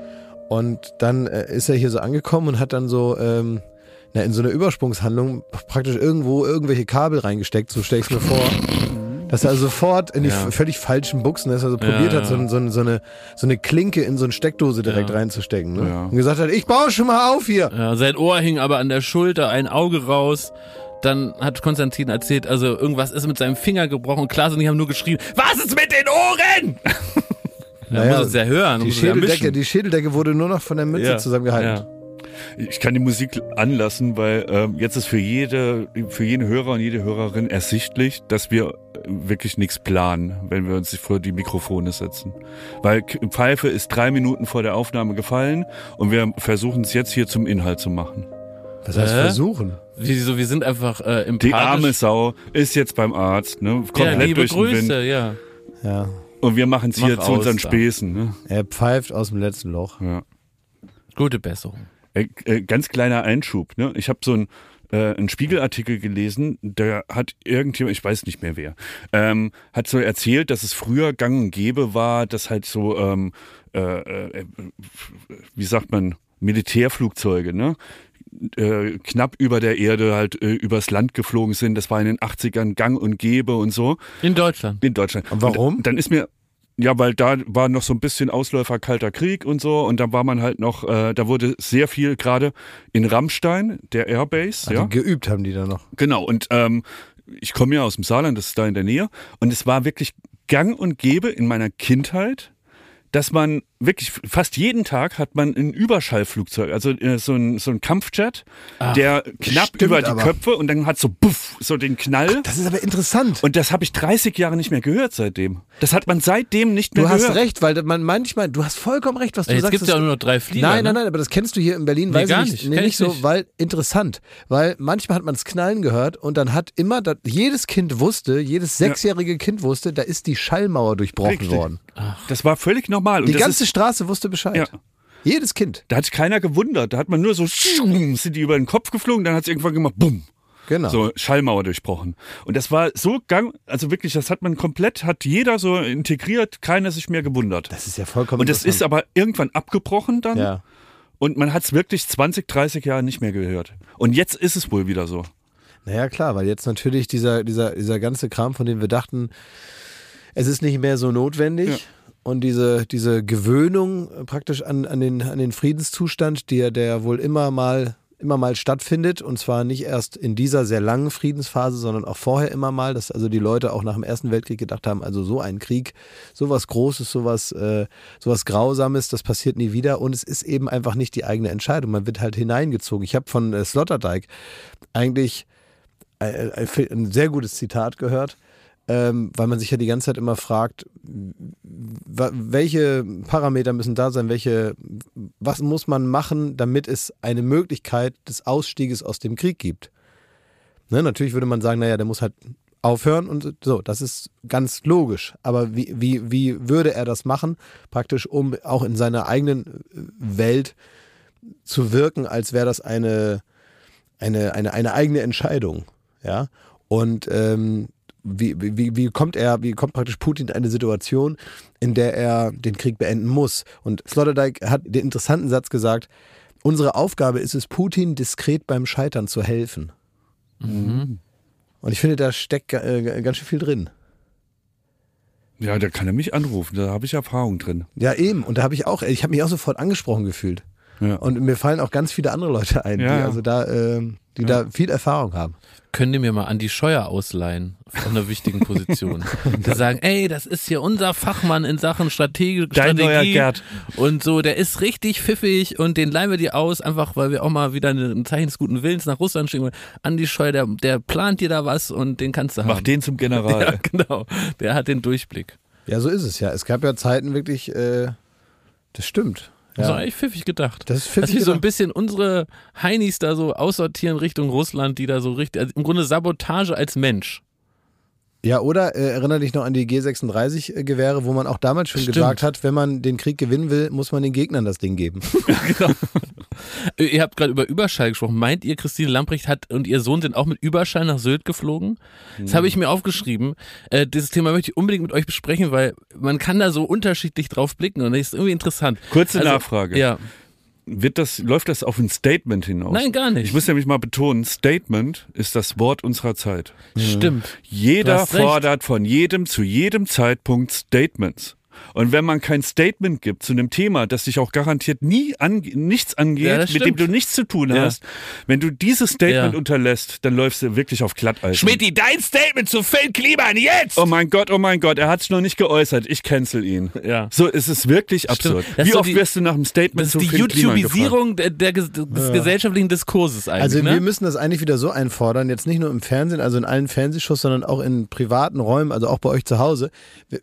Speaker 1: Und dann äh, ist er hier so angekommen und hat dann so ähm, na, in so eine Übersprungshandlung praktisch irgendwo irgendwelche Kabel reingesteckt, so stell ich's mir vor. Dass er sofort in die
Speaker 2: Ja.
Speaker 1: völlig falschen Buchsen, dass er so probiert
Speaker 2: Ja,
Speaker 1: hat, so,
Speaker 2: ja.
Speaker 1: so, so, eine, so eine Klinke in so eine Steckdose direkt
Speaker 2: Ja.
Speaker 1: reinzustecken. Ne?
Speaker 3: Ja.
Speaker 1: Und gesagt hat, ich baue schon mal auf hier.
Speaker 2: ja. Sein Ohr hing aber an der Schulter, ein Auge raus. Dann hat Konstantin erzählt, also irgendwas ist mit seinem Finger gebrochen. Und Klaas und ich haben nur geschrien, was ist mit den Ohren? Er
Speaker 1: Naja,
Speaker 2: muss es ja hören.
Speaker 1: Die
Speaker 2: ja
Speaker 1: Schädeldecke, die Schädeldecke wurde nur noch von der Mütze
Speaker 2: Ja,
Speaker 1: zusammengehalten.
Speaker 2: ja.
Speaker 3: Ich kann die Musik anlassen, weil ähm, jetzt ist für jede, für jeden Hörer und jede Hörerin ersichtlich, dass wir äh, wirklich nichts planen, wenn wir uns vor die Mikrofone setzen. Weil Pfeife ist drei Minuten vor der Aufnahme gefallen und wir versuchen es jetzt hier zum Inhalt zu machen.
Speaker 1: Was heißt
Speaker 2: Hä?
Speaker 1: versuchen?
Speaker 2: Wieso, wir sind einfach äh, empathisch.
Speaker 3: Die arme Sau ist jetzt beim Arzt, ne?
Speaker 2: ja,
Speaker 3: komplett
Speaker 2: liebe
Speaker 3: durch den Wind.
Speaker 2: Grüße, ja.
Speaker 1: Ja.
Speaker 3: Und wir machen es hier
Speaker 2: Mach
Speaker 3: zu unseren
Speaker 2: da.
Speaker 3: Späßen. Ne?
Speaker 1: Er pfeift aus dem letzten Loch.
Speaker 3: Ja.
Speaker 2: Gute Besserung.
Speaker 3: Äh, äh, ganz kleiner Einschub. Ne? Ich habe so ein äh, einen Spiegelartikel gelesen, da hat irgendjemand, ich weiß nicht mehr wer, ähm, hat so erzählt, dass es früher gang und gäbe war, dass halt so, ähm, äh, äh, wie sagt man, Militärflugzeuge, ne? Äh, knapp über der Erde halt äh, übers Land geflogen sind. Das war in den 80ern gang und gäbe und so
Speaker 2: In Deutschland.
Speaker 3: in Deutschland.
Speaker 1: Und warum?
Speaker 3: Und dann ist mir ja, weil da war noch so ein bisschen Ausläufer Kalter Krieg und so und da war man halt noch, äh, da wurde sehr viel gerade in Rammstein, der Airbase,
Speaker 1: Also
Speaker 3: ja,
Speaker 1: geübt haben die da noch.
Speaker 3: genau. Und ähm, ich komme ja aus dem Saarland, das ist da in der Nähe und es war wirklich gang und gäbe in meiner Kindheit, dass man wirklich fast jeden Tag hat man ein Überschallflugzeug, also äh, so ein, so ein Kampfjet, der knapp über die
Speaker 1: aber.
Speaker 3: Köpfe und dann hat so buff, so den Knall.
Speaker 1: Das ist aber interessant.
Speaker 3: Und das habe ich 30 Jahre nicht mehr gehört seitdem. Das hat man seitdem nicht mehr
Speaker 1: Du hast
Speaker 3: gehört.
Speaker 1: recht, weil man manchmal, du hast vollkommen recht, was du
Speaker 2: Jetzt
Speaker 1: sagst.
Speaker 2: gibt es ja auch
Speaker 1: das-
Speaker 2: nur noch drei Flieger.
Speaker 1: Nein, nein,
Speaker 2: ne?
Speaker 1: nein, aber das kennst du hier in Berlin,
Speaker 2: Nee,
Speaker 1: weiß
Speaker 2: gar
Speaker 1: ich
Speaker 2: nicht.
Speaker 1: Nee,
Speaker 2: Kenn
Speaker 1: nicht
Speaker 2: ich
Speaker 1: so,
Speaker 2: nicht.
Speaker 1: weil interessant. Weil manchmal hat man es knallen gehört und dann hat immer, das, jedes Kind wusste, jedes sechsjährige Kind wusste, da ist die Schallmauer durchbrochen
Speaker 3: Richtig.
Speaker 1: worden.
Speaker 3: Das war völlig normal. Und
Speaker 1: Die
Speaker 3: das
Speaker 1: ganze
Speaker 3: ist,
Speaker 1: Straße wusste Bescheid.
Speaker 3: Ja.
Speaker 1: Jedes Kind.
Speaker 3: da hat sich keiner gewundert. Da hat man nur so, sind die über den Kopf geflogen, dann hat es irgendwann gemacht, bumm.
Speaker 1: Genau.
Speaker 3: So Schallmauer durchbrochen. Und das war so gang, also wirklich, das hat man komplett, hat jeder so integriert, keiner sich mehr gewundert.
Speaker 1: Das ist ja vollkommen
Speaker 3: Und das ist aber irgendwann abgebrochen dann.
Speaker 1: Ja.
Speaker 3: Und man hat es wirklich 20, 30 Jahre nicht mehr gehört. Und jetzt ist es wohl wieder so.
Speaker 1: Naja, klar, weil jetzt natürlich dieser, dieser, dieser ganze Kram, von dem wir dachten, es ist nicht mehr so notwendig.
Speaker 3: Ja.
Speaker 1: Und diese, diese Gewöhnung äh, praktisch an, an, den, an den Friedenszustand, der, der wohl immer mal, immer mal stattfindet, und zwar nicht erst in dieser sehr langen Friedensphase, sondern auch vorher immer mal, dass also die Leute auch nach dem Ersten Weltkrieg gedacht haben, also so ein Krieg, sowas Großes, sowas, äh, sowas Grausames, das passiert nie wieder. Und es ist eben einfach nicht die eigene Entscheidung. Man wird halt hineingezogen. Ich habe von äh, Sloterdijk eigentlich ein, ein, ein sehr gutes Zitat gehört. Ähm, weil man sich ja die ganze Zeit immer fragt, welche Parameter müssen da sein, welche, was muss man machen, damit es eine Möglichkeit des Ausstieges aus dem Krieg gibt. Ne, natürlich würde man sagen, naja, der muss halt aufhören und so, das ist ganz logisch. Aber wie, wie, wie würde er das machen, praktisch um auch in seiner eigenen Welt zu wirken, als wäre das eine, eine, eine, eine eigene Entscheidung. Ja. Und ähm, wie, wie, wie kommt er, wie kommt praktisch Putin in eine Situation, in der er den Krieg beenden muss? Und Sloterdijk hat den interessanten Satz gesagt, unsere Aufgabe ist es, Putin diskret beim Scheitern zu helfen. Und ich finde, da steckt äh, ganz schön viel drin.
Speaker 3: Ja, da kann er mich anrufen, da habe ich Erfahrung drin.
Speaker 1: Ja, eben. Und da habe ich auch, ich habe mich auch sofort angesprochen gefühlt.
Speaker 3: Ja.
Speaker 1: Und mir fallen auch ganz viele andere Leute ein,
Speaker 3: Ja,
Speaker 1: die also da, ähm, die da viel Erfahrung haben.
Speaker 2: Könnt ihr mir mal Andi Scheuer ausleihen von einer wichtigen Position? Die sagen, ey, das ist hier unser Fachmann in Sachen Strategie,
Speaker 3: Dein neuer Gerd.
Speaker 2: und so, der ist richtig pfiffig und den leihen wir dir aus, einfach weil wir auch mal wieder ein Zeichen des guten Willens nach Russland schicken wollen. Andi Scheuer, der, der plant dir da was und den kannst du haben.
Speaker 3: Mach den zum General.
Speaker 2: Ja, genau. Der hat den Durchblick.
Speaker 1: Ja, so ist es ja. Es gab ja Zeiten wirklich, äh, das stimmt.
Speaker 2: Das war eigentlich pfiffig gedacht.
Speaker 1: Das ist
Speaker 2: Dass
Speaker 1: pfiffig
Speaker 2: wir so ein bisschen unsere Heinis da so aussortieren Richtung Russland, die da so richtig, also im Grunde Sabotage als Mensch.
Speaker 1: Ja, oder äh, erinnere dich noch an die G36-Gewehre, wo man auch damals schon
Speaker 2: Stimmt.
Speaker 1: gesagt hat, wenn man den Krieg gewinnen will, muss man den Gegnern das Ding geben.
Speaker 2: Äh, Ihr habt gerade über Überschall gesprochen. Meint ihr, Christine Lamprecht hat und ihr Sohn sind auch mit Überschall nach Sylt geflogen? Das habe ich mir aufgeschrieben. Äh, dieses Thema möchte ich unbedingt mit euch besprechen, weil man kann da so unterschiedlich drauf blicken und das ist irgendwie interessant.
Speaker 3: Kurze
Speaker 2: Also,
Speaker 3: Nachfrage.
Speaker 2: Ja.
Speaker 3: Wird das, läuft das auf ein Statement hinaus?
Speaker 2: Nein, gar nicht.
Speaker 3: Ich muss nämlich mal betonen, Statement ist das Wort unserer Zeit.
Speaker 2: Stimmt.
Speaker 3: Jeder fordert von jedem zu jedem Zeitpunkt Statements. Und wenn man kein Statement gibt zu einem Thema, das dich auch garantiert nie an, nichts angeht,
Speaker 2: Ja, das
Speaker 3: mit dem du nichts zu tun
Speaker 2: Ja.
Speaker 3: hast, wenn du dieses Statement
Speaker 2: Ja.
Speaker 3: unterlässt, dann läufst du wirklich auf Glatteis.
Speaker 5: Schmidti, dein Statement zu Phil Kliman jetzt!
Speaker 3: Oh mein Gott, oh mein Gott, er hat es noch nicht geäußert. Ich cancel ihn.
Speaker 2: Ja.
Speaker 3: So ist es wirklich absurd.
Speaker 2: Das ist
Speaker 3: Wie oft
Speaker 2: die-
Speaker 3: wirst du nach einem Statement
Speaker 2: Das ist
Speaker 3: zu
Speaker 2: die
Speaker 3: Finn Kliman gefragt?
Speaker 2: YouTubisierung der, der, des gesellschaftlichen Diskurses eigentlich.
Speaker 1: Also
Speaker 2: ne?
Speaker 1: wir müssen das eigentlich wieder so einfordern, jetzt nicht nur im Fernsehen, also in allen Fernsehshows, sondern auch in privaten Räumen, also auch bei euch zu Hause.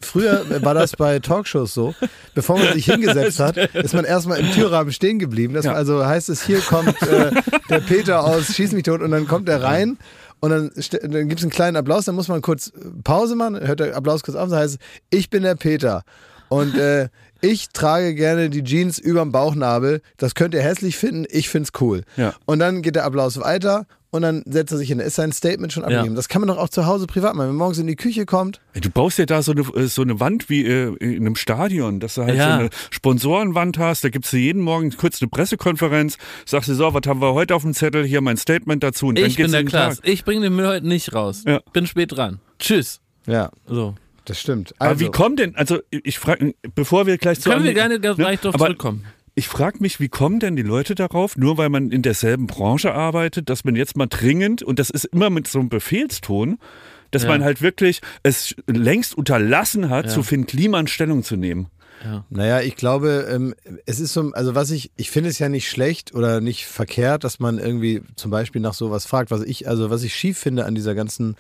Speaker 1: Früher war das bei Talkshows so, bevor man sich hingesetzt hat, ist man erstmal im Türrahmen stehen geblieben. Das
Speaker 3: Ja.
Speaker 1: also heißt es, hier kommt äh, der Peter aus Schieß mich tot und dann kommt er rein. Und dann, dann gibt es einen kleinen Applaus, dann muss man kurz Pause machen, hört der Applaus kurz auf, dann heißt es, ich bin der Peter. Und äh, ich trage gerne die Jeans überm Bauchnabel. Das könnt ihr hässlich finden, ich find's cool.
Speaker 3: Ja.
Speaker 1: Und dann geht der Applaus weiter und dann setzt er sich hin. Ist sein Statement schon abgegeben. Das kann man doch auch zu Hause privat machen. Wenn man morgens in die Küche kommt.
Speaker 3: Ey, Du baust ja da so eine, äh, so eine Wand wie äh, in einem Stadion, dass du halt
Speaker 2: Ja.
Speaker 3: so eine Sponsorenwand hast. Da gibst du jeden Morgen kurz eine Pressekonferenz, sagst du so, was haben wir heute auf dem Zettel, hier mein Statement dazu. Und dann
Speaker 2: ich bin der Klaas.
Speaker 3: Tag.
Speaker 2: Ich bringe den Müll heute nicht raus.
Speaker 3: Ja.
Speaker 2: Bin spät dran. Tschüss.
Speaker 1: Ja,
Speaker 2: So.
Speaker 1: das stimmt.
Speaker 3: Aber
Speaker 1: Also,
Speaker 3: wie kommt denn, also ich frage, bevor wir gleich zu
Speaker 2: Können wir gerne ganz
Speaker 3: ne?
Speaker 2: gleich drauf
Speaker 3: Aber
Speaker 2: zurückkommen.
Speaker 3: Ich frage mich, wie kommen denn die Leute darauf, nur weil man in derselben Branche arbeitet, dass man jetzt mal dringend, und das ist immer mit so einem Befehlston, dass
Speaker 2: Ja.
Speaker 3: man halt wirklich es längst unterlassen hat,
Speaker 2: Ja.
Speaker 3: zu Finn Kliman Stellung zu nehmen.
Speaker 1: Naja, ich glaube, ähm, es ist so, also was ich, ich finde es ja nicht schlecht oder nicht verkehrt, dass man irgendwie zum Beispiel nach sowas fragt. Was ich, also was ich schief finde an dieser ganzen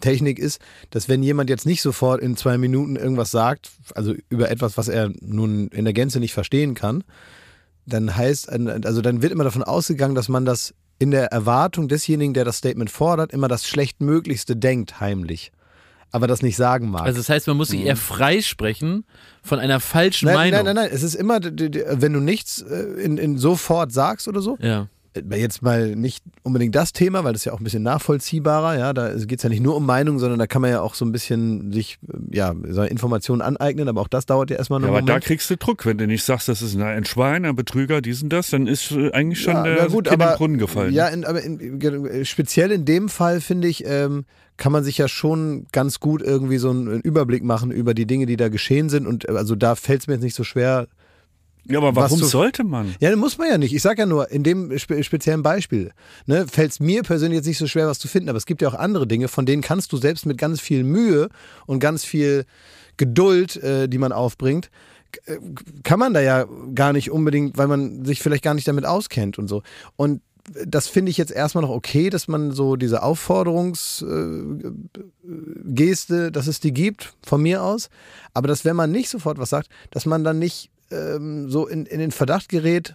Speaker 1: Technik ist, dass wenn jemand jetzt nicht sofort in zwei Minuten irgendwas sagt, also über etwas, was er nun in der Gänze nicht verstehen kann, dann heißt, also dann wird immer davon ausgegangen, dass man das in der Erwartung desjenigen, der das Statement fordert, immer das Schlechtmöglichste denkt, heimlich. Aber das nicht sagen mag.
Speaker 2: Also das heißt, man muss sich eher freisprechen von einer falschen
Speaker 1: Nein,
Speaker 2: Meinung.
Speaker 1: nein, nein, nein. Es ist immer, wenn du nichts äh, in, in sofort sagst oder so,
Speaker 2: Ja.
Speaker 1: Äh, jetzt mal nicht unbedingt das Thema, weil das ist ja auch ein bisschen nachvollziehbarer, ja, da geht es ja nicht nur um Meinung, sondern da kann man ja auch so ein bisschen sich, äh, ja, so Informationen aneignen, aber auch das dauert ja erstmal
Speaker 3: Ja,
Speaker 1: einen
Speaker 3: aber da
Speaker 1: Moment.
Speaker 3: kriegst du Druck, wenn du nicht sagst, das ist ein Schwein, ein Betrüger, dies und das, dann ist äh, eigentlich schon
Speaker 1: ja,
Speaker 3: der
Speaker 1: gut,
Speaker 3: Kind in
Speaker 1: aber,
Speaker 3: den Brunnen gefallen.
Speaker 1: Ja, in, aber in, speziell in dem Fall, finde ich, ähm, kann man sich ja schon ganz gut irgendwie so einen Überblick machen über die Dinge, die da geschehen sind und also da fällt es mir jetzt nicht so schwer,
Speaker 3: Ja, aber warum sollte man?
Speaker 1: Ja, muss man ja nicht. Ich sag ja nur, in dem spe speziellen Beispiel ne, fällt es mir persönlich jetzt nicht so schwer, was zu finden. Aber es gibt ja auch andere Dinge, von denen kannst du selbst mit ganz viel Mühe und ganz viel Geduld, äh, die man aufbringt, äh, kann man da ja gar nicht unbedingt, weil man sich vielleicht gar nicht damit auskennt und so. Und das finde ich jetzt erstmal noch okay, dass man so diese Aufforderungsgeste, äh, Geste, dass es die gibt, von mir aus. Aber dass, wenn man nicht sofort was sagt, dass man dann nicht ähm, so in, in den Verdacht gerät,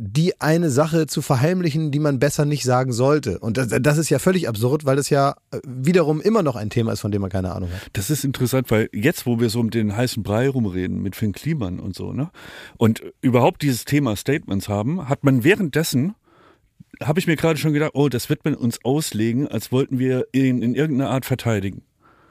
Speaker 1: die eine Sache zu verheimlichen, die man besser nicht sagen sollte. Und das, das ist ja völlig absurd, weil das ja äh, wiederum immer noch ein Thema ist, von dem man keine Ahnung hat.
Speaker 3: Das ist interessant, weil jetzt, wo wir so um den heißen Brei rumreden mit Finn Kliman und so, ne? Und überhaupt dieses Thema Statements haben, hat man währenddessen habe ich mir gerade schon gedacht, oh, das wird man uns auslegen, als wollten wir ihn in irgendeiner Art verteidigen.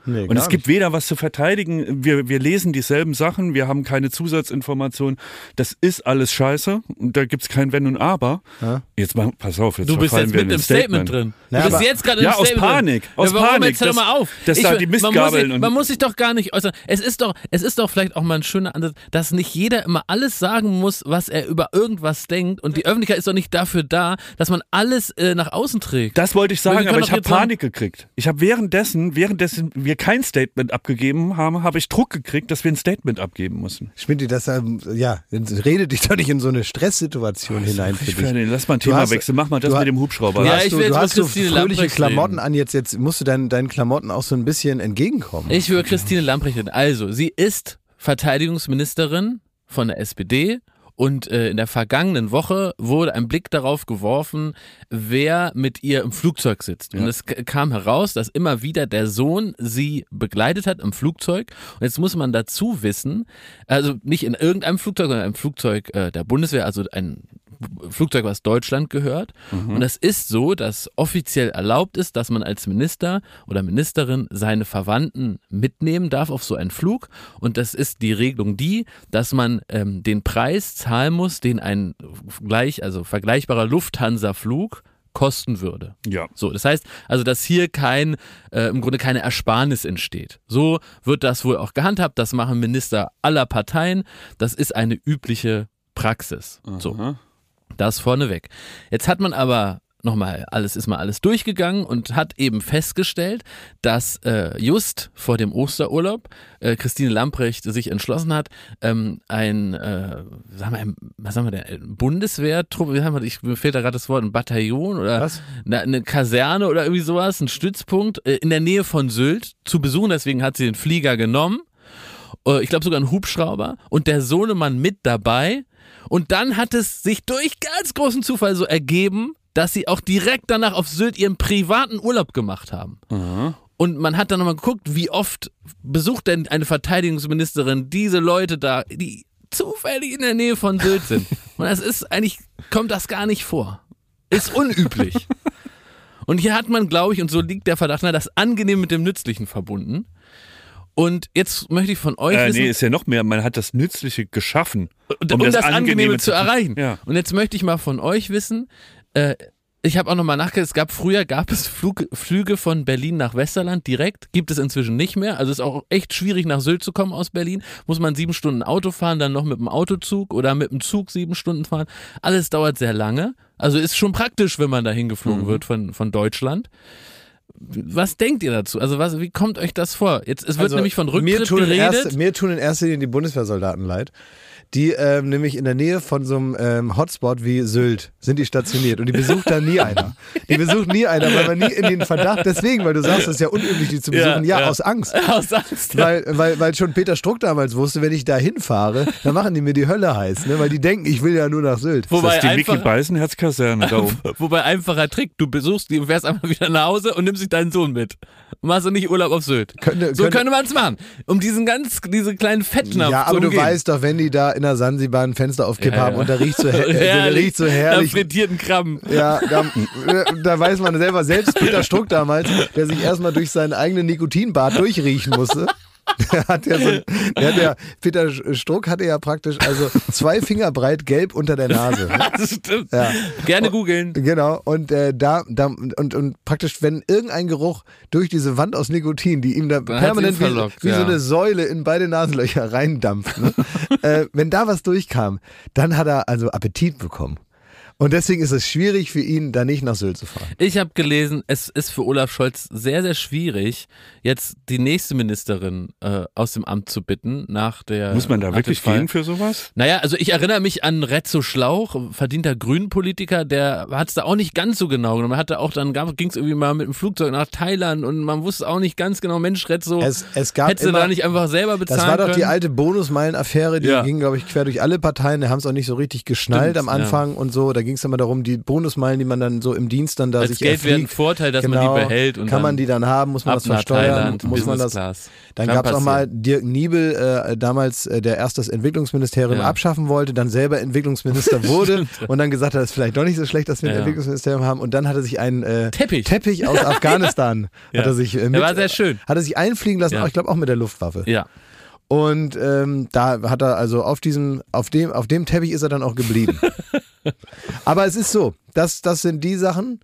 Speaker 1: Nee,
Speaker 3: Und es gibt weder was zu verteidigen, wir, wir lesen dieselben Sachen, wir haben keine Zusatzinformationen. Das ist alles scheiße und da gibt's kein Wenn und Aber.
Speaker 1: Ja.
Speaker 3: Jetzt mal, pass auf, jetzt
Speaker 2: Du bist jetzt
Speaker 3: wir
Speaker 2: mit
Speaker 3: in
Speaker 2: im
Speaker 3: ein
Speaker 2: Statement, drin.
Speaker 1: Ja,
Speaker 2: du bist jetzt gerade
Speaker 3: Ja,
Speaker 2: im
Speaker 3: aus
Speaker 2: Statement
Speaker 3: Panik,
Speaker 2: drin.
Speaker 3: aus
Speaker 2: ja, warum
Speaker 3: Panik,
Speaker 2: Jetzt hör
Speaker 3: dass-
Speaker 2: mal auf.
Speaker 3: dass da
Speaker 2: will-
Speaker 3: die
Speaker 2: man muss,
Speaker 3: Mistgabeln
Speaker 2: sich,
Speaker 3: und-
Speaker 2: man muss sich doch gar nicht äußern. Es ist doch, es ist doch vielleicht auch mal ein schöner Ansatz, dass nicht jeder immer alles sagen muss, was er über irgendwas denkt. Und die Öffentlichkeit ist doch nicht dafür da, dass man alles äh, nach außen trägt.
Speaker 3: Das wollte ich sagen, aber ich habe Panik gekriegt. Ich habe währenddessen, währenddessen wir kein Statement abgegeben haben, habe ich Druck gekriegt, dass wir ein Statement abgeben müssen.
Speaker 1: Schmidt, das, ähm, ja, rede dich doch nicht in so eine Stresssituation hinein für
Speaker 3: Ich
Speaker 1: dich.
Speaker 3: werde, lass mal ein
Speaker 1: Du
Speaker 3: Thema
Speaker 1: hast-
Speaker 3: wechseln. Mach mal das
Speaker 1: du
Speaker 3: mit dem Hubschrauber.
Speaker 2: Ja, ich
Speaker 1: du,
Speaker 2: will jetzt
Speaker 1: du
Speaker 2: mit
Speaker 1: hast so
Speaker 2: Christine
Speaker 1: fröhliche
Speaker 2: Lambrecht
Speaker 1: Klamotten
Speaker 2: reden.
Speaker 1: an, jetzt, jetzt musst du deinen, deinen Klamotten auch so ein bisschen entgegenkommen.
Speaker 2: Ich will Christine Lamprecht reden. Also, sie ist Verteidigungsministerin von der SPD und äh, in der vergangenen Woche wurde ein Blick darauf geworfen, wer mit ihr im Flugzeug sitzt. Und es kam heraus, dass immer wieder der Sohn sie begleitet hat im Flugzeug. Und jetzt muss man dazu wissen, also nicht in irgendeinem Flugzeug, sondern im Flugzeug äh, der Bundeswehr, also ein Flugzeug, was Deutschland gehört. Und es ist so, dass offiziell erlaubt ist, dass man als Minister oder Ministerin seine Verwandten mitnehmen darf auf so einen Flug. Und das ist die Regelung die, dass man ähm, den Preis zahlen muss, den ein gleich, also vergleichbarer Lufthansa-Flug kosten würde.
Speaker 3: Ja.
Speaker 2: So, das heißt also, dass hier kein, äh, im Grunde keine Ersparnis entsteht. So wird das wohl auch gehandhabt. Das machen Minister aller Parteien. Das ist eine übliche Praxis. So. Das vorneweg. Jetzt hat man aber nochmal, alles ist mal alles durchgegangen und hat eben festgestellt, dass äh, just vor dem Osterurlaub äh, Christine Lamprecht sich entschlossen hat, ähm, ein, äh, sagen wir, ein, was sagen wir denn, ein Bundeswehrtrupp, wie haben wir, ich, mir fehlt da gerade das Wort, ein Bataillon oder
Speaker 1: Was?
Speaker 2: eine, eine Kaserne oder irgendwie sowas, ein Stützpunkt äh, in der Nähe von Sylt zu besuchen. Deswegen hat sie den Flieger genommen. Äh, ich glaube sogar einen Hubschrauber und der Sohnemann mit dabei. Und dann hat es sich durch ganz großen Zufall so ergeben, dass sie auch direkt danach auf Sylt ihren privaten Urlaub gemacht haben. Und man hat dann nochmal geguckt, wie oft besucht denn eine Verteidigungsministerin diese Leute da, die zufällig in der Nähe von Sylt sind. Und das ist eigentlich, kommt das gar nicht vor. Ist unüblich. Und hier hat man, glaube ich, und so liegt der Verdacht, na, das Angenehm mit dem Nützlichen verbunden. Und jetzt möchte ich von euch
Speaker 3: Äh,
Speaker 2: wissen,
Speaker 3: nee, ist ja noch mehr. Man hat das Nützliche geschaffen.
Speaker 2: um, das, Angenehme, zu erreichen.
Speaker 3: Ja.
Speaker 2: Und jetzt möchte ich mal von euch wissen, äh, ich habe auch nochmal nachgedacht, es gab früher, gab es Flug, Flüge von Berlin nach Westerland direkt, gibt es inzwischen nicht mehr. Also ist auch echt schwierig nach Sylt zu kommen aus Berlin. Muss man sieben Stunden Auto fahren, dann noch mit dem Autozug oder mit dem Zug sieben Stunden fahren. Alles dauert sehr lange. Also ist schon praktisch, wenn man dahin geflogen wird von, von Deutschland. Was denkt ihr dazu? Also was, wie kommt euch das vor? Jetzt, es wird
Speaker 1: Also,
Speaker 2: nämlich von
Speaker 1: mir
Speaker 2: Rücktritt
Speaker 1: tun, in
Speaker 2: geredet.
Speaker 1: erster, mir tun in erster Linie die Bundeswehrsoldaten leid. Die ähm, nämlich in der Nähe von so einem ähm, Hotspot wie Sylt sind die stationiert und die besucht da nie einer. Die besucht nie einer, weil man nie in den Verdacht, deswegen, weil du sagst, das ist ja unüblich, die zu
Speaker 2: Ja,
Speaker 1: besuchen, ja,
Speaker 2: ja.
Speaker 1: aus Angst.
Speaker 2: Aus Angst.
Speaker 1: Weil, weil, weil schon Peter Struck damals wusste, wenn ich da hinfahre, dann machen die mir die Hölle heiß, ne? weil die denken, ich will ja nur nach Sylt.
Speaker 3: Das
Speaker 2: Wobei
Speaker 3: ist die Mickey
Speaker 2: einfach,
Speaker 3: Beisenherz-Kaserne da oben.
Speaker 2: Wobei einfacher Trick, du besuchst die und fährst einfach wieder nach Hause und nimmst dich deinen Sohn mit. Und machst du nicht Urlaub auf Sylt.
Speaker 1: Könnte-
Speaker 2: so
Speaker 1: könnte-
Speaker 2: könnte man es machen. Um diesen ganz, diese kleinen Fettnapf
Speaker 1: Ja,
Speaker 2: zu
Speaker 1: aber du
Speaker 2: umgehen.
Speaker 1: weißt doch, wenn die da in der Sansibar ein Fenster auf Kipp
Speaker 2: Ja,
Speaker 1: haben
Speaker 2: ja.
Speaker 1: und da riecht so, her
Speaker 2: herrlich,
Speaker 1: riecht so
Speaker 2: Nach
Speaker 1: herrlich.
Speaker 2: frittierten Krabben.
Speaker 1: Ja, da, da weiß man selber, selbst Peter Struck damals, der sich erstmal durch seinen eigenen Nikotinbart durchriechen musste. Der hat ja so, der hat ja, Peter Struck hatte ja praktisch also zwei Finger breit gelb unter der Nase.
Speaker 2: Das stimmt.
Speaker 1: Ja.
Speaker 2: Gerne googeln.
Speaker 1: Genau, und äh, da, da und, und praktisch, wenn irgendein Geruch durch diese Wand aus Nikotin, die ihm da
Speaker 2: Dann
Speaker 1: permanent
Speaker 2: ihn
Speaker 1: wie, wie so
Speaker 2: ja.
Speaker 1: eine Säule in beide Nasenlöcher reindampft, ne? äh, wenn da was durchkam, dann hat er also Appetit bekommen. Und deswegen ist es schwierig für ihn, da nicht nach Sylt zu fahren.
Speaker 2: Ich habe gelesen, es ist für Olaf Scholz sehr, sehr schwierig, jetzt die nächste Ministerin äh, aus dem Amt zu bitten nach der.
Speaker 3: Muss man da wirklich gehen für sowas?
Speaker 2: Naja, also ich erinnere mich an Rezzo Schlauch, verdienter Grünpolitiker, der hat es da auch nicht ganz so genau genommen. Er hatte auch dann ging es irgendwie mal mit dem Flugzeug nach Thailand und man wusste auch nicht ganz genau, Mensch, Rezzo,
Speaker 1: Es, es gab
Speaker 2: hättest du
Speaker 1: immer,
Speaker 2: da nicht einfach selber bezahlen
Speaker 1: das war doch
Speaker 2: können?
Speaker 1: die alte Bonusmeilen-Affäre, die
Speaker 2: Ja.
Speaker 1: ging, glaube ich, quer durch alle Parteien. Die haben es auch nicht so richtig geschnallt
Speaker 2: Stimmt,
Speaker 1: am Anfang und so. Da ging es immer darum, die Bonusmeilen, die man dann so im Dienst dann da
Speaker 2: Als
Speaker 1: sich
Speaker 2: Geld wäre ein Vorteil, dass
Speaker 1: genau,
Speaker 2: man die behält und
Speaker 1: kann man die dann haben, muss man das versteuern,
Speaker 2: Thailand,
Speaker 1: muss man das
Speaker 2: Class.
Speaker 1: Dann gab es auch mal. Dirk Niebel, äh, damals äh, der erst das Entwicklungsministerium
Speaker 2: Ja.
Speaker 1: abschaffen wollte, dann selber Entwicklungsminister wurde und dann gesagt hat, es ist vielleicht doch nicht so schlecht, dass wir ein
Speaker 2: Ja.
Speaker 1: Entwicklungsministerium haben. Und dann hat er sich einen äh,
Speaker 2: Teppich.
Speaker 1: Teppich aus Afghanistan
Speaker 2: Ja.
Speaker 1: hat er sich äh,
Speaker 2: Der
Speaker 1: mit,
Speaker 2: war sehr schön.
Speaker 1: hat er sich einfliegen lassen, ich glaube auch mit der Luftwaffe.
Speaker 2: Ja.
Speaker 1: Und ähm, da hat er also auf diesem, auf dem, auf dem Teppich ist er dann auch geblieben. Aber es ist so, das, das sind die Sachen.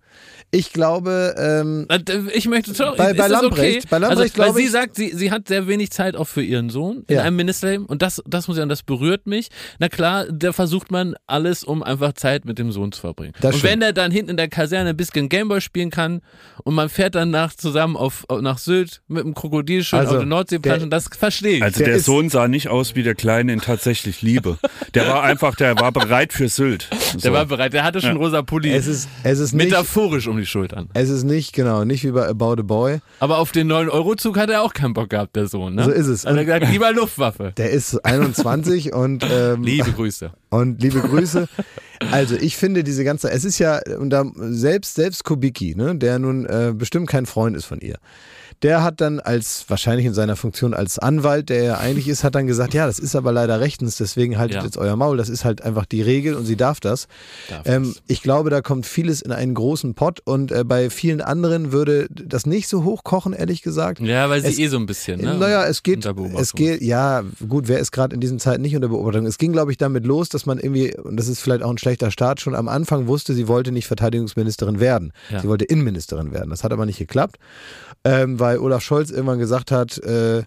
Speaker 1: Ich glaube, ähm,
Speaker 2: Äh, Ich möchte schon.
Speaker 1: Bei- bei Lambrecht-
Speaker 2: okay?
Speaker 1: bei Lambrecht
Speaker 2: also, weil
Speaker 1: glaube
Speaker 2: sie
Speaker 1: ich-
Speaker 2: sagt, sie, sie hat sehr wenig Zeit auch für ihren Sohn in
Speaker 1: Ja.
Speaker 2: einem Ministerium und das, das muss ich sagen, das berührt mich. Na klar, da versucht man alles, um einfach Zeit mit dem Sohn zu verbringen.
Speaker 1: Das
Speaker 2: und
Speaker 1: stimmt.
Speaker 2: wenn er dann hinten in der Kaserne ein bisschen Gameboy spielen kann und man fährt dann nach, zusammen auf, nach Sylt mit dem Krokodil schön
Speaker 1: Also,
Speaker 2: auf der Nordsee
Speaker 1: der-
Speaker 2: planschen, das verstehe ich.
Speaker 3: Also
Speaker 1: Der
Speaker 3: der, Sohn sah nicht aus wie der Kleine in tatsächlich Liebe. Der war einfach, der war bereit für Sylt. So.
Speaker 2: der war bereit, der hatte schon rosa Pulli.
Speaker 1: es ist, es ist nicht,
Speaker 2: metaphorisch um die Schultern.
Speaker 1: es ist nicht, genau, nicht wie bei About a Boy.
Speaker 2: Aber auf den 9-Euro-Zug hat er auch keinen Bock gehabt, der Sohn. Ne?
Speaker 1: So ist es.
Speaker 2: Hat er gesagt, lieber Luftwaffe.
Speaker 1: Der ist 21 und, ähm,
Speaker 2: Liebe Grüße.
Speaker 1: Und liebe Grüße. Also ich finde diese ganze, es ist ja, und da, selbst, selbst Kubicki, ne, der nun äh, bestimmt kein Freund ist von ihr, der hat dann als, wahrscheinlich in seiner Funktion als Anwalt, der er eigentlich ist, hat dann gesagt, ja, das ist aber leider rechtens, deswegen haltet
Speaker 2: Ja.
Speaker 1: jetzt euer Maul, das ist halt einfach die Regel und sie darf das.
Speaker 2: Darf
Speaker 1: ähm, ich glaube, da kommt vieles in einen großen Pott und äh, bei vielen anderen würde das nicht so hochkochen, ehrlich gesagt.
Speaker 2: Ja, weil sie
Speaker 1: Es-
Speaker 2: eh so ein bisschen, ne?
Speaker 1: Naja, es geht, es geht, ja, gut, wer ist gerade in diesen Zeiten nicht unter Beobachtung? Es ging, glaube ich, damit los, dass man irgendwie, und das ist vielleicht auch ein schlechter Start, schon am Anfang wusste, sie wollte nicht Verteidigungsministerin werden.
Speaker 2: Ja.
Speaker 1: Sie wollte Innenministerin werden. Das hat aber nicht geklappt, ähm, weil Olaf Scholz irgendwann gesagt hat, äh,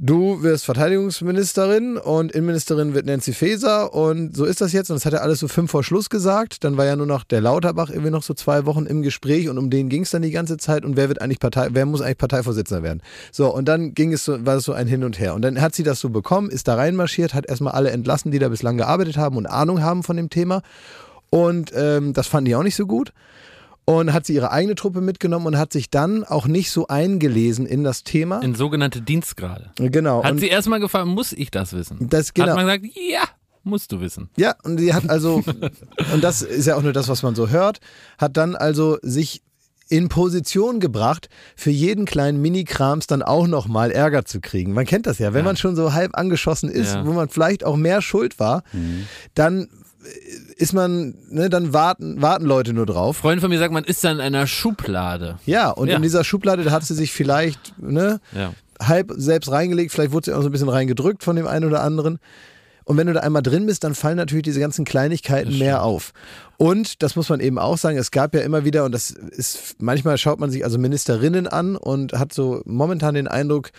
Speaker 1: Du wirst Verteidigungsministerin und Innenministerin wird Nancy Faeser und so ist das jetzt. Und das hat er alles so fünf vor Schluss gesagt. Dann war ja nur noch der Lauterbach irgendwie noch so zwei Wochen im Gespräch und um den ging es dann die ganze Zeit. Und wer wird eigentlich Partei, wer muss eigentlich Parteivorsitzender werden? So, und dann ging es so, war es so ein Hin und Her. Und dann hat sie das so bekommen, ist da reinmarschiert, hat erstmal alle entlassen, die da bislang gearbeitet haben und Ahnung haben von dem Thema. Und ähm, das fanden die auch nicht so gut und hat sie ihre eigene Truppe mitgenommen und hat sich dann auch nicht so eingelesen in das Thema.
Speaker 2: In sogenannte Dienstgrade.
Speaker 1: genau.
Speaker 2: Hat
Speaker 1: und
Speaker 2: sie erstmal gefragt, muss ich das wissen?
Speaker 1: das genau.
Speaker 2: Hat man gesagt, ja, musst du wissen.
Speaker 1: Ja, und sie hat also, und das ist ja auch nur das, was man so hört, hat dann also sich in Position gebracht, für jeden kleinen Mini-Krams dann auch nochmal Ärger zu kriegen. Man kennt das ja, wenn man schon so halb angeschossen ist,
Speaker 2: Ja.
Speaker 1: wo man vielleicht auch mehr schuld war, dann ist man, ne, dann warten, warten Leute nur drauf.
Speaker 2: Freunde von mir sagen, man ist dann in einer Schublade.
Speaker 1: Ja, und
Speaker 2: Ja.
Speaker 1: in dieser Schublade, da hat sie sich vielleicht, ne,
Speaker 2: Ja.
Speaker 1: halb selbst reingelegt, vielleicht wurde sie auch so ein bisschen reingedrückt von dem einen oder anderen. Und wenn du da einmal drin bist, dann fallen natürlich diese ganzen Kleinigkeiten mehr auf. Und das muss man eben auch sagen, es gab ja immer wieder, und das ist, manchmal schaut man sich also Ministerinnen an und hat so momentan den Eindruck,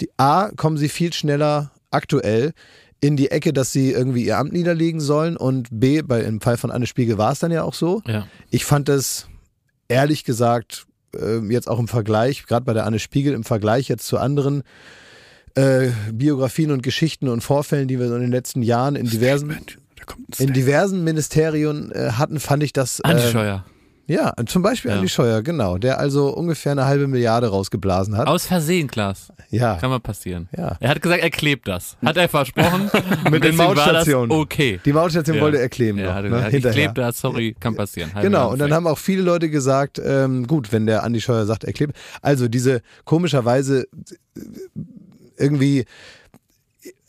Speaker 1: die A, kommen sie viel schneller aktuell in die Ecke, dass sie irgendwie ihr Amt niederlegen sollen und B, bei, im Fall von Anne Spiegel war es dann ja auch so.
Speaker 2: Ja.
Speaker 1: Ich fand das ehrlich gesagt äh, jetzt auch im Vergleich, gerade bei der Anne Spiegel, im Vergleich jetzt zu anderen äh, Biografien und Geschichten und Vorfällen, die wir so in den letzten Jahren in diversen, in diversen Ministerien äh, hatten, fand ich das.
Speaker 2: Andi
Speaker 1: Äh,
Speaker 2: Scheuer.
Speaker 1: Ja, zum Beispiel
Speaker 2: Ja.
Speaker 1: Andi Scheuer, genau, der also ungefähr eine halbe Milliarde rausgeblasen hat.
Speaker 2: Aus Versehen, Klaas.
Speaker 1: ja.
Speaker 2: Kann mal passieren.
Speaker 1: Ja.
Speaker 2: Er hat gesagt, er klebt das. Hat er versprochen.
Speaker 1: Mit den Mautstationen.
Speaker 2: Okay.
Speaker 1: Die Mautstation
Speaker 2: Ja.
Speaker 1: wollte er kleben
Speaker 2: Ja,
Speaker 1: noch,
Speaker 2: hat er
Speaker 1: ne,
Speaker 2: gesagt, ich
Speaker 1: hinterher.
Speaker 2: klebe das, sorry, kann passieren. Halbe
Speaker 1: Genau, und dann haben auch viele Leute gesagt, ähm, gut, wenn der Andi Scheuer sagt, er klebt. Also diese komischerweise äh, irgendwie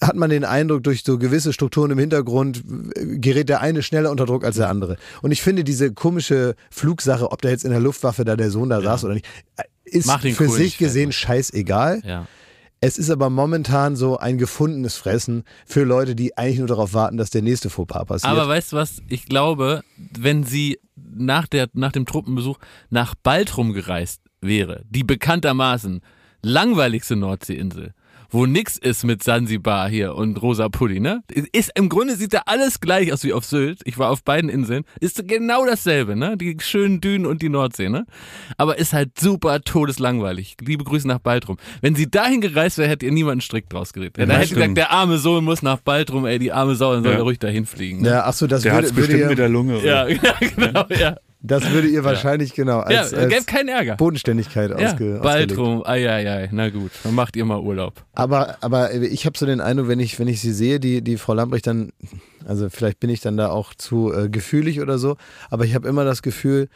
Speaker 1: hat man den Eindruck, durch so gewisse Strukturen im Hintergrund äh, gerät der eine schneller unter Druck als der andere. Und ich finde diese komische Flugsache, ob da jetzt in der Luftwaffe da der Sohn da saß oder nicht, äh, ist für
Speaker 2: Kohl
Speaker 1: sich gesehen scheißegal.
Speaker 2: Ja.
Speaker 1: Es ist aber momentan so ein gefundenes Fressen für Leute, die eigentlich nur darauf warten, dass der nächste Fauxpas passiert.
Speaker 2: Aber weißt du was? Ich glaube, wenn sie nach, der, nach dem Truppenbesuch nach Baltrum gereist wäre, die bekanntermaßen langweiligste Nordseeinsel, wo nix ist mit Sansibar hier und rosa Pulli, ne? Ist, im Grunde sieht da alles gleich aus wie auf Sylt. Ich war auf beiden Inseln. Ist genau dasselbe, ne? Die schönen Dünen und die Nordsee, ne? Aber ist halt super todeslangweilig. Liebe Grüße nach Baltrum. Wenn sie dahin gereist wäre, hätte ihr niemanden Strick draus geredet. Ja, da
Speaker 3: Ja,
Speaker 2: hätte
Speaker 3: stimmt.
Speaker 2: gesagt, der arme Sohn muss nach Baltrum, ey, die arme Sau, dann soll
Speaker 3: Ja.
Speaker 2: er ruhig dahin fliegen. Ne?
Speaker 1: Ja, ach so, das
Speaker 3: Der hat's
Speaker 1: würde, würde
Speaker 3: bestimmt mit der Lunge. oder?
Speaker 2: Ja, ja, genau, ja.
Speaker 1: Das würde ihr wahrscheinlich genau
Speaker 2: Ja,
Speaker 1: als,
Speaker 2: gäbe
Speaker 1: als
Speaker 2: keinen Ärger.
Speaker 1: Bodenständigkeit
Speaker 2: Ja,
Speaker 1: ausge,
Speaker 2: ai, ai, ai. Na gut, dann macht ihr mal Urlaub.
Speaker 1: Aber, aber ich habe so den Eindruck, wenn ich, wenn ich sie sehe, die, die Frau Lambrecht dann, also vielleicht bin ich dann da auch zu äh, gefühlig oder so, aber ich habe immer das Gefühl,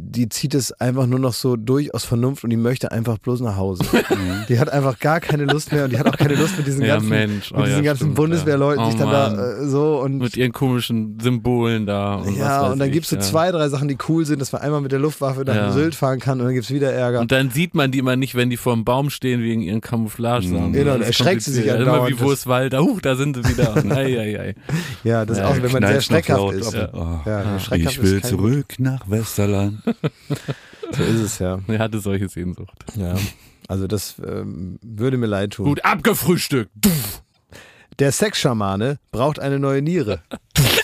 Speaker 1: die zieht es einfach nur noch so durch aus Vernunft und die möchte einfach bloß nach Hause. die hat einfach gar keine Lust mehr und die hat auch keine Lust mit diesen
Speaker 2: Ja,
Speaker 1: ganzen,
Speaker 2: Mensch.
Speaker 1: mit
Speaker 2: Oh,
Speaker 1: diesen
Speaker 2: ja,
Speaker 1: ganzen
Speaker 2: stimmt,
Speaker 1: Bundeswehrleuten,
Speaker 2: ja.
Speaker 1: sich
Speaker 2: Oh,
Speaker 1: dann
Speaker 2: Mann.
Speaker 1: da äh, so und
Speaker 2: Mit ihren komischen Symbolen da. Und
Speaker 1: ja, und dann
Speaker 2: ich,
Speaker 1: gibt's so
Speaker 2: ja.
Speaker 1: zwei, drei Sachen, die cool sind, dass man einmal mit der Luftwaffe nach
Speaker 2: Ja.
Speaker 1: Sylt fahren kann und dann gibt's wieder Ärger.
Speaker 2: Und dann sieht man die immer nicht, wenn die vor dem Baum stehen wegen ihren Camouflage-Sachen.
Speaker 1: Genau,
Speaker 2: Das
Speaker 1: dann erschreckt sie sich
Speaker 2: kompliziert. Immer
Speaker 1: andauernd.
Speaker 2: wie wo ist Walter? Huch, da sind sie wieder. ei, ei, ei.
Speaker 1: ja, das ist
Speaker 2: Ja,
Speaker 1: auch, wenn man sehr
Speaker 3: noch
Speaker 1: schreckhaft ist.
Speaker 3: aber- oh,
Speaker 1: Ja, schreckhaft
Speaker 3: Ich will zurück nach Westerland.
Speaker 1: So ist es ja.
Speaker 2: Er hatte solche Sehnsucht.
Speaker 1: Ja, also das ähm, würde mir leid tun.
Speaker 2: Gut, abgefrühstückt.
Speaker 1: Der Sexschamane braucht eine neue Niere.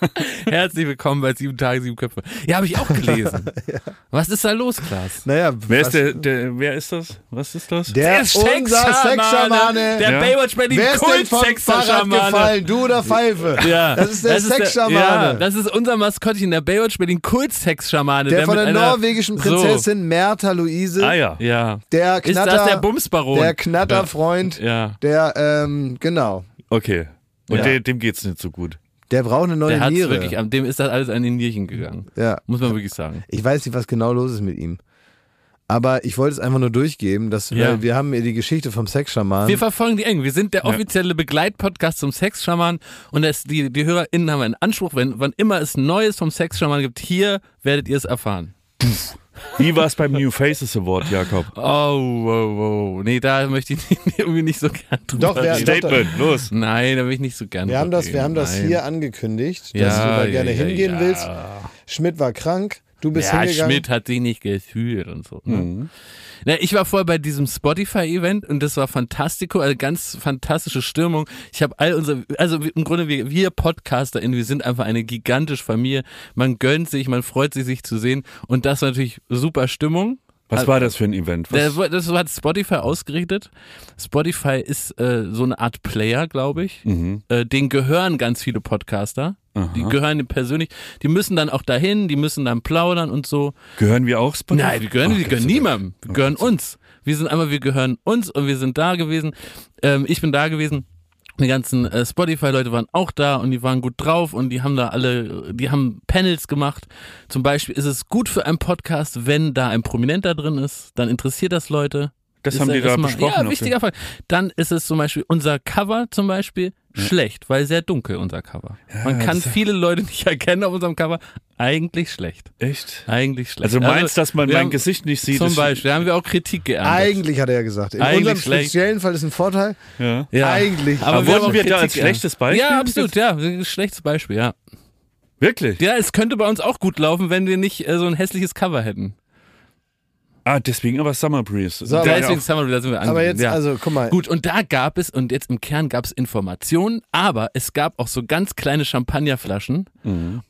Speaker 2: Herzlich willkommen bei Sieben Tage, Sieben Köpfe. Ja, habe ich auch gelesen. Was ist da los, Klaas?
Speaker 1: Naja,
Speaker 3: Wer
Speaker 1: was-
Speaker 3: ist der, der, wer ist das? Was ist das?
Speaker 1: Der, unser Sexschamane.
Speaker 2: Der
Speaker 3: Ja.
Speaker 2: Baywatch Berlin
Speaker 1: Wer ist denn vom Fahrrad
Speaker 2: Kult-Sexschamane.
Speaker 1: gefallen? Du oder Pfeife?
Speaker 2: Ja,
Speaker 1: Das ist der Sexschamane.
Speaker 2: ja, das ist unser Maskottchen, der Baywatch Berlin Kult-Sexschamane.
Speaker 1: der von
Speaker 2: mit
Speaker 1: der norwegischen Prinzessin Mertha Luise.
Speaker 3: Ah ja.
Speaker 2: So, ja.
Speaker 1: Der
Speaker 2: Ist
Speaker 1: Knatter,
Speaker 2: das der Bumsbaron?
Speaker 1: der Knatterfreund,
Speaker 2: ja.
Speaker 1: der, ähm, genau.
Speaker 3: Okay. Und
Speaker 2: Ja.
Speaker 3: dem, dem geht's nicht so gut.
Speaker 1: Der braucht eine neue
Speaker 2: Der hat
Speaker 1: Niere.
Speaker 2: wirklich, an dem ist das alles an den Nierchen gegangen.
Speaker 1: ja.
Speaker 2: Muss man wirklich sagen.
Speaker 1: Ich weiß nicht, was genau los ist mit ihm. Aber ich wollte es einfach nur durchgeben, dass
Speaker 2: Ja.
Speaker 1: weil wir haben ja die Geschichte vom Sexschaman.
Speaker 2: Wir verfolgen die eng. Wir sind der offizielle Begleitpodcast zum Sexschaman und das, die, die HörerInnen haben einen Anspruch, wenn wann immer es Neues vom Sexschaman gibt, hier werdet ihr es erfahren.
Speaker 3: Wie war es beim New Faces Award, Jakob?
Speaker 2: Oh, wow, wow. Nee, da möchte ich irgendwie nicht so gern drüber
Speaker 1: Doch, wir-
Speaker 2: reden.
Speaker 1: doch,
Speaker 3: Statement, los.
Speaker 2: Nein, da will ich nicht so gern
Speaker 1: wir haben
Speaker 2: drüber
Speaker 1: das, wir haben das
Speaker 2: Nein.
Speaker 1: hier angekündigt, dass
Speaker 2: ja,
Speaker 1: du da gerne
Speaker 2: ja,
Speaker 1: hingehen
Speaker 2: ja.
Speaker 1: willst. Schmidt war krank, du bist
Speaker 2: Ja,
Speaker 1: hingegangen.
Speaker 2: Schmidt hat sich nicht gefühlt und so. Ne?
Speaker 3: Mhm.
Speaker 2: Na, ich war vorher bei diesem Spotify-Event und das war fantastico, also ganz fantastische Stimmung. Ich habe all unsere, also im Grunde wir, wir PodcasterInnen, wir sind einfach eine gigantische Familie. Man gönnt sich, man freut sich, sich zu sehen und das war natürlich super Stimmung.
Speaker 3: Was war das für ein Event? Was?
Speaker 2: Das hat Spotify ausgerichtet. Spotify ist äh, so eine Art Player, glaube ich.
Speaker 3: Mhm.
Speaker 2: Äh, den gehören ganz viele Podcaster. Die
Speaker 3: Aha.
Speaker 2: gehören dem persönlich. Die müssen dann auch dahin, die müssen dann plaudern und so.
Speaker 3: Gehören wir auch Spotify?
Speaker 2: Nein, wir gehören,
Speaker 3: Ach,
Speaker 2: wir gehören niemandem. Wir gehören uns. Wir sind einmal, wir gehören uns und wir sind da gewesen. Ähm, ich bin da gewesen. Die ganzen äh, Spotify-Leute waren auch da und die waren gut drauf und die haben da alle, die haben Panels gemacht. Zum Beispiel ist es gut für einen Podcast, wenn da ein Prominenter drin ist, dann interessiert das Leute.
Speaker 3: Das
Speaker 2: Ist
Speaker 3: haben
Speaker 2: ja
Speaker 3: die da
Speaker 2: erstmal-
Speaker 3: besprochen.
Speaker 2: Ja, wichtiger Fall. Dann ist es zum Beispiel unser Cover zum Beispiel schlecht, weil sehr dunkel unser Cover. Man kann viele Leute nicht erkennen auf unserem Cover. Eigentlich schlecht.
Speaker 3: Echt?
Speaker 2: Eigentlich schlecht.
Speaker 3: Also meinst, dass man mein
Speaker 2: haben-
Speaker 3: Gesicht nicht sieht?
Speaker 2: Zum Beispiel, da haben wir auch Kritik geerntet.
Speaker 1: Eigentlich hat er ja gesagt. In
Speaker 2: Eigentlich
Speaker 1: unserem
Speaker 2: schlecht.
Speaker 1: speziellen Fall ist ein Vorteil.
Speaker 3: Ja.
Speaker 2: Ja.
Speaker 1: Eigentlich.
Speaker 2: Aber,
Speaker 3: Aber
Speaker 2: wir
Speaker 3: wurden
Speaker 2: haben auch
Speaker 3: wir da als
Speaker 2: Kritik
Speaker 3: schlechtes Beispiel?
Speaker 2: Ja, absolut, ja. Ein Schlechtes Beispiel, ja.
Speaker 3: Wirklich?
Speaker 2: Ja, es könnte bei uns auch gut laufen, wenn wir nicht äh, so ein hässliches Cover hätten.
Speaker 3: Ah, deswegen aber Summer Breeze.
Speaker 1: So, aber
Speaker 2: Deswegen
Speaker 3: auch-
Speaker 2: Summer, da sind wir
Speaker 1: Aber
Speaker 2: angewiesen,
Speaker 1: jetzt,
Speaker 2: ja.
Speaker 1: also guck mal.
Speaker 2: Gut, und da gab es, und jetzt im Kern gab es Informationen, aber es gab auch so ganz kleine Champagnerflaschen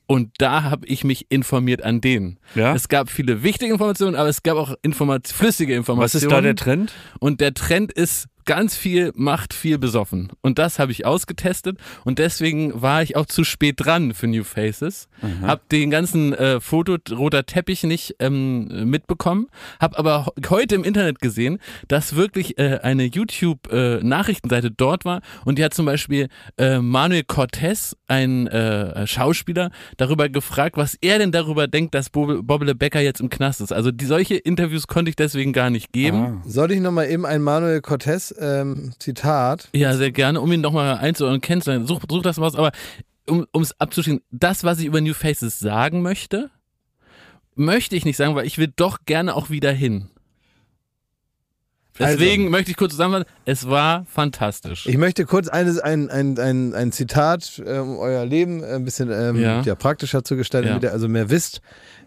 Speaker 2: und da habe ich mich informiert an denen.
Speaker 3: Ja?
Speaker 2: Es gab viele wichtige Informationen, aber es gab auch Informat flüssige
Speaker 3: Was
Speaker 2: Informationen.
Speaker 3: ist da der Trend?
Speaker 2: Und der Trend ist ganz viel macht viel besoffen. Und das habe ich ausgetestet und deswegen war ich auch zu spät dran für New Faces. Hab den ganzen äh, Foto roter Teppich nicht ähm, mitbekommen, hab aber heute im Internet gesehen, dass wirklich äh, eine YouTube äh, Nachrichtenseite dort war und die hat zum Beispiel äh, Manuel Cortez, ein äh, Schauspieler, darüber gefragt, was er denn darüber denkt, dass Bob- Bobbele Becker jetzt im Knast ist. Also die solche Interviews konnte ich deswegen gar nicht geben.
Speaker 3: Ah.
Speaker 1: Soll ich nochmal eben ein Manuel Cortez ähm, Zitat?
Speaker 2: Ja, sehr gerne, um ihn nochmal einzuordnen, kennenzulernen. Such, such das mal aus, aber um es abzuschließen, das, was ich über New Faces sagen möchte, möchte ich nicht sagen, weil ich will doch gerne auch wieder hin. Deswegen möchte ich kurz zusammenfassen, es war fantastisch.
Speaker 1: Ich möchte kurz eines, ein, ein, ein, ein Zitat, äh, um euer Leben ein bisschen ähm,
Speaker 2: Ja.
Speaker 1: ja. praktischer zu gestalten,
Speaker 2: Ja.
Speaker 1: damit ihr also mehr wisst,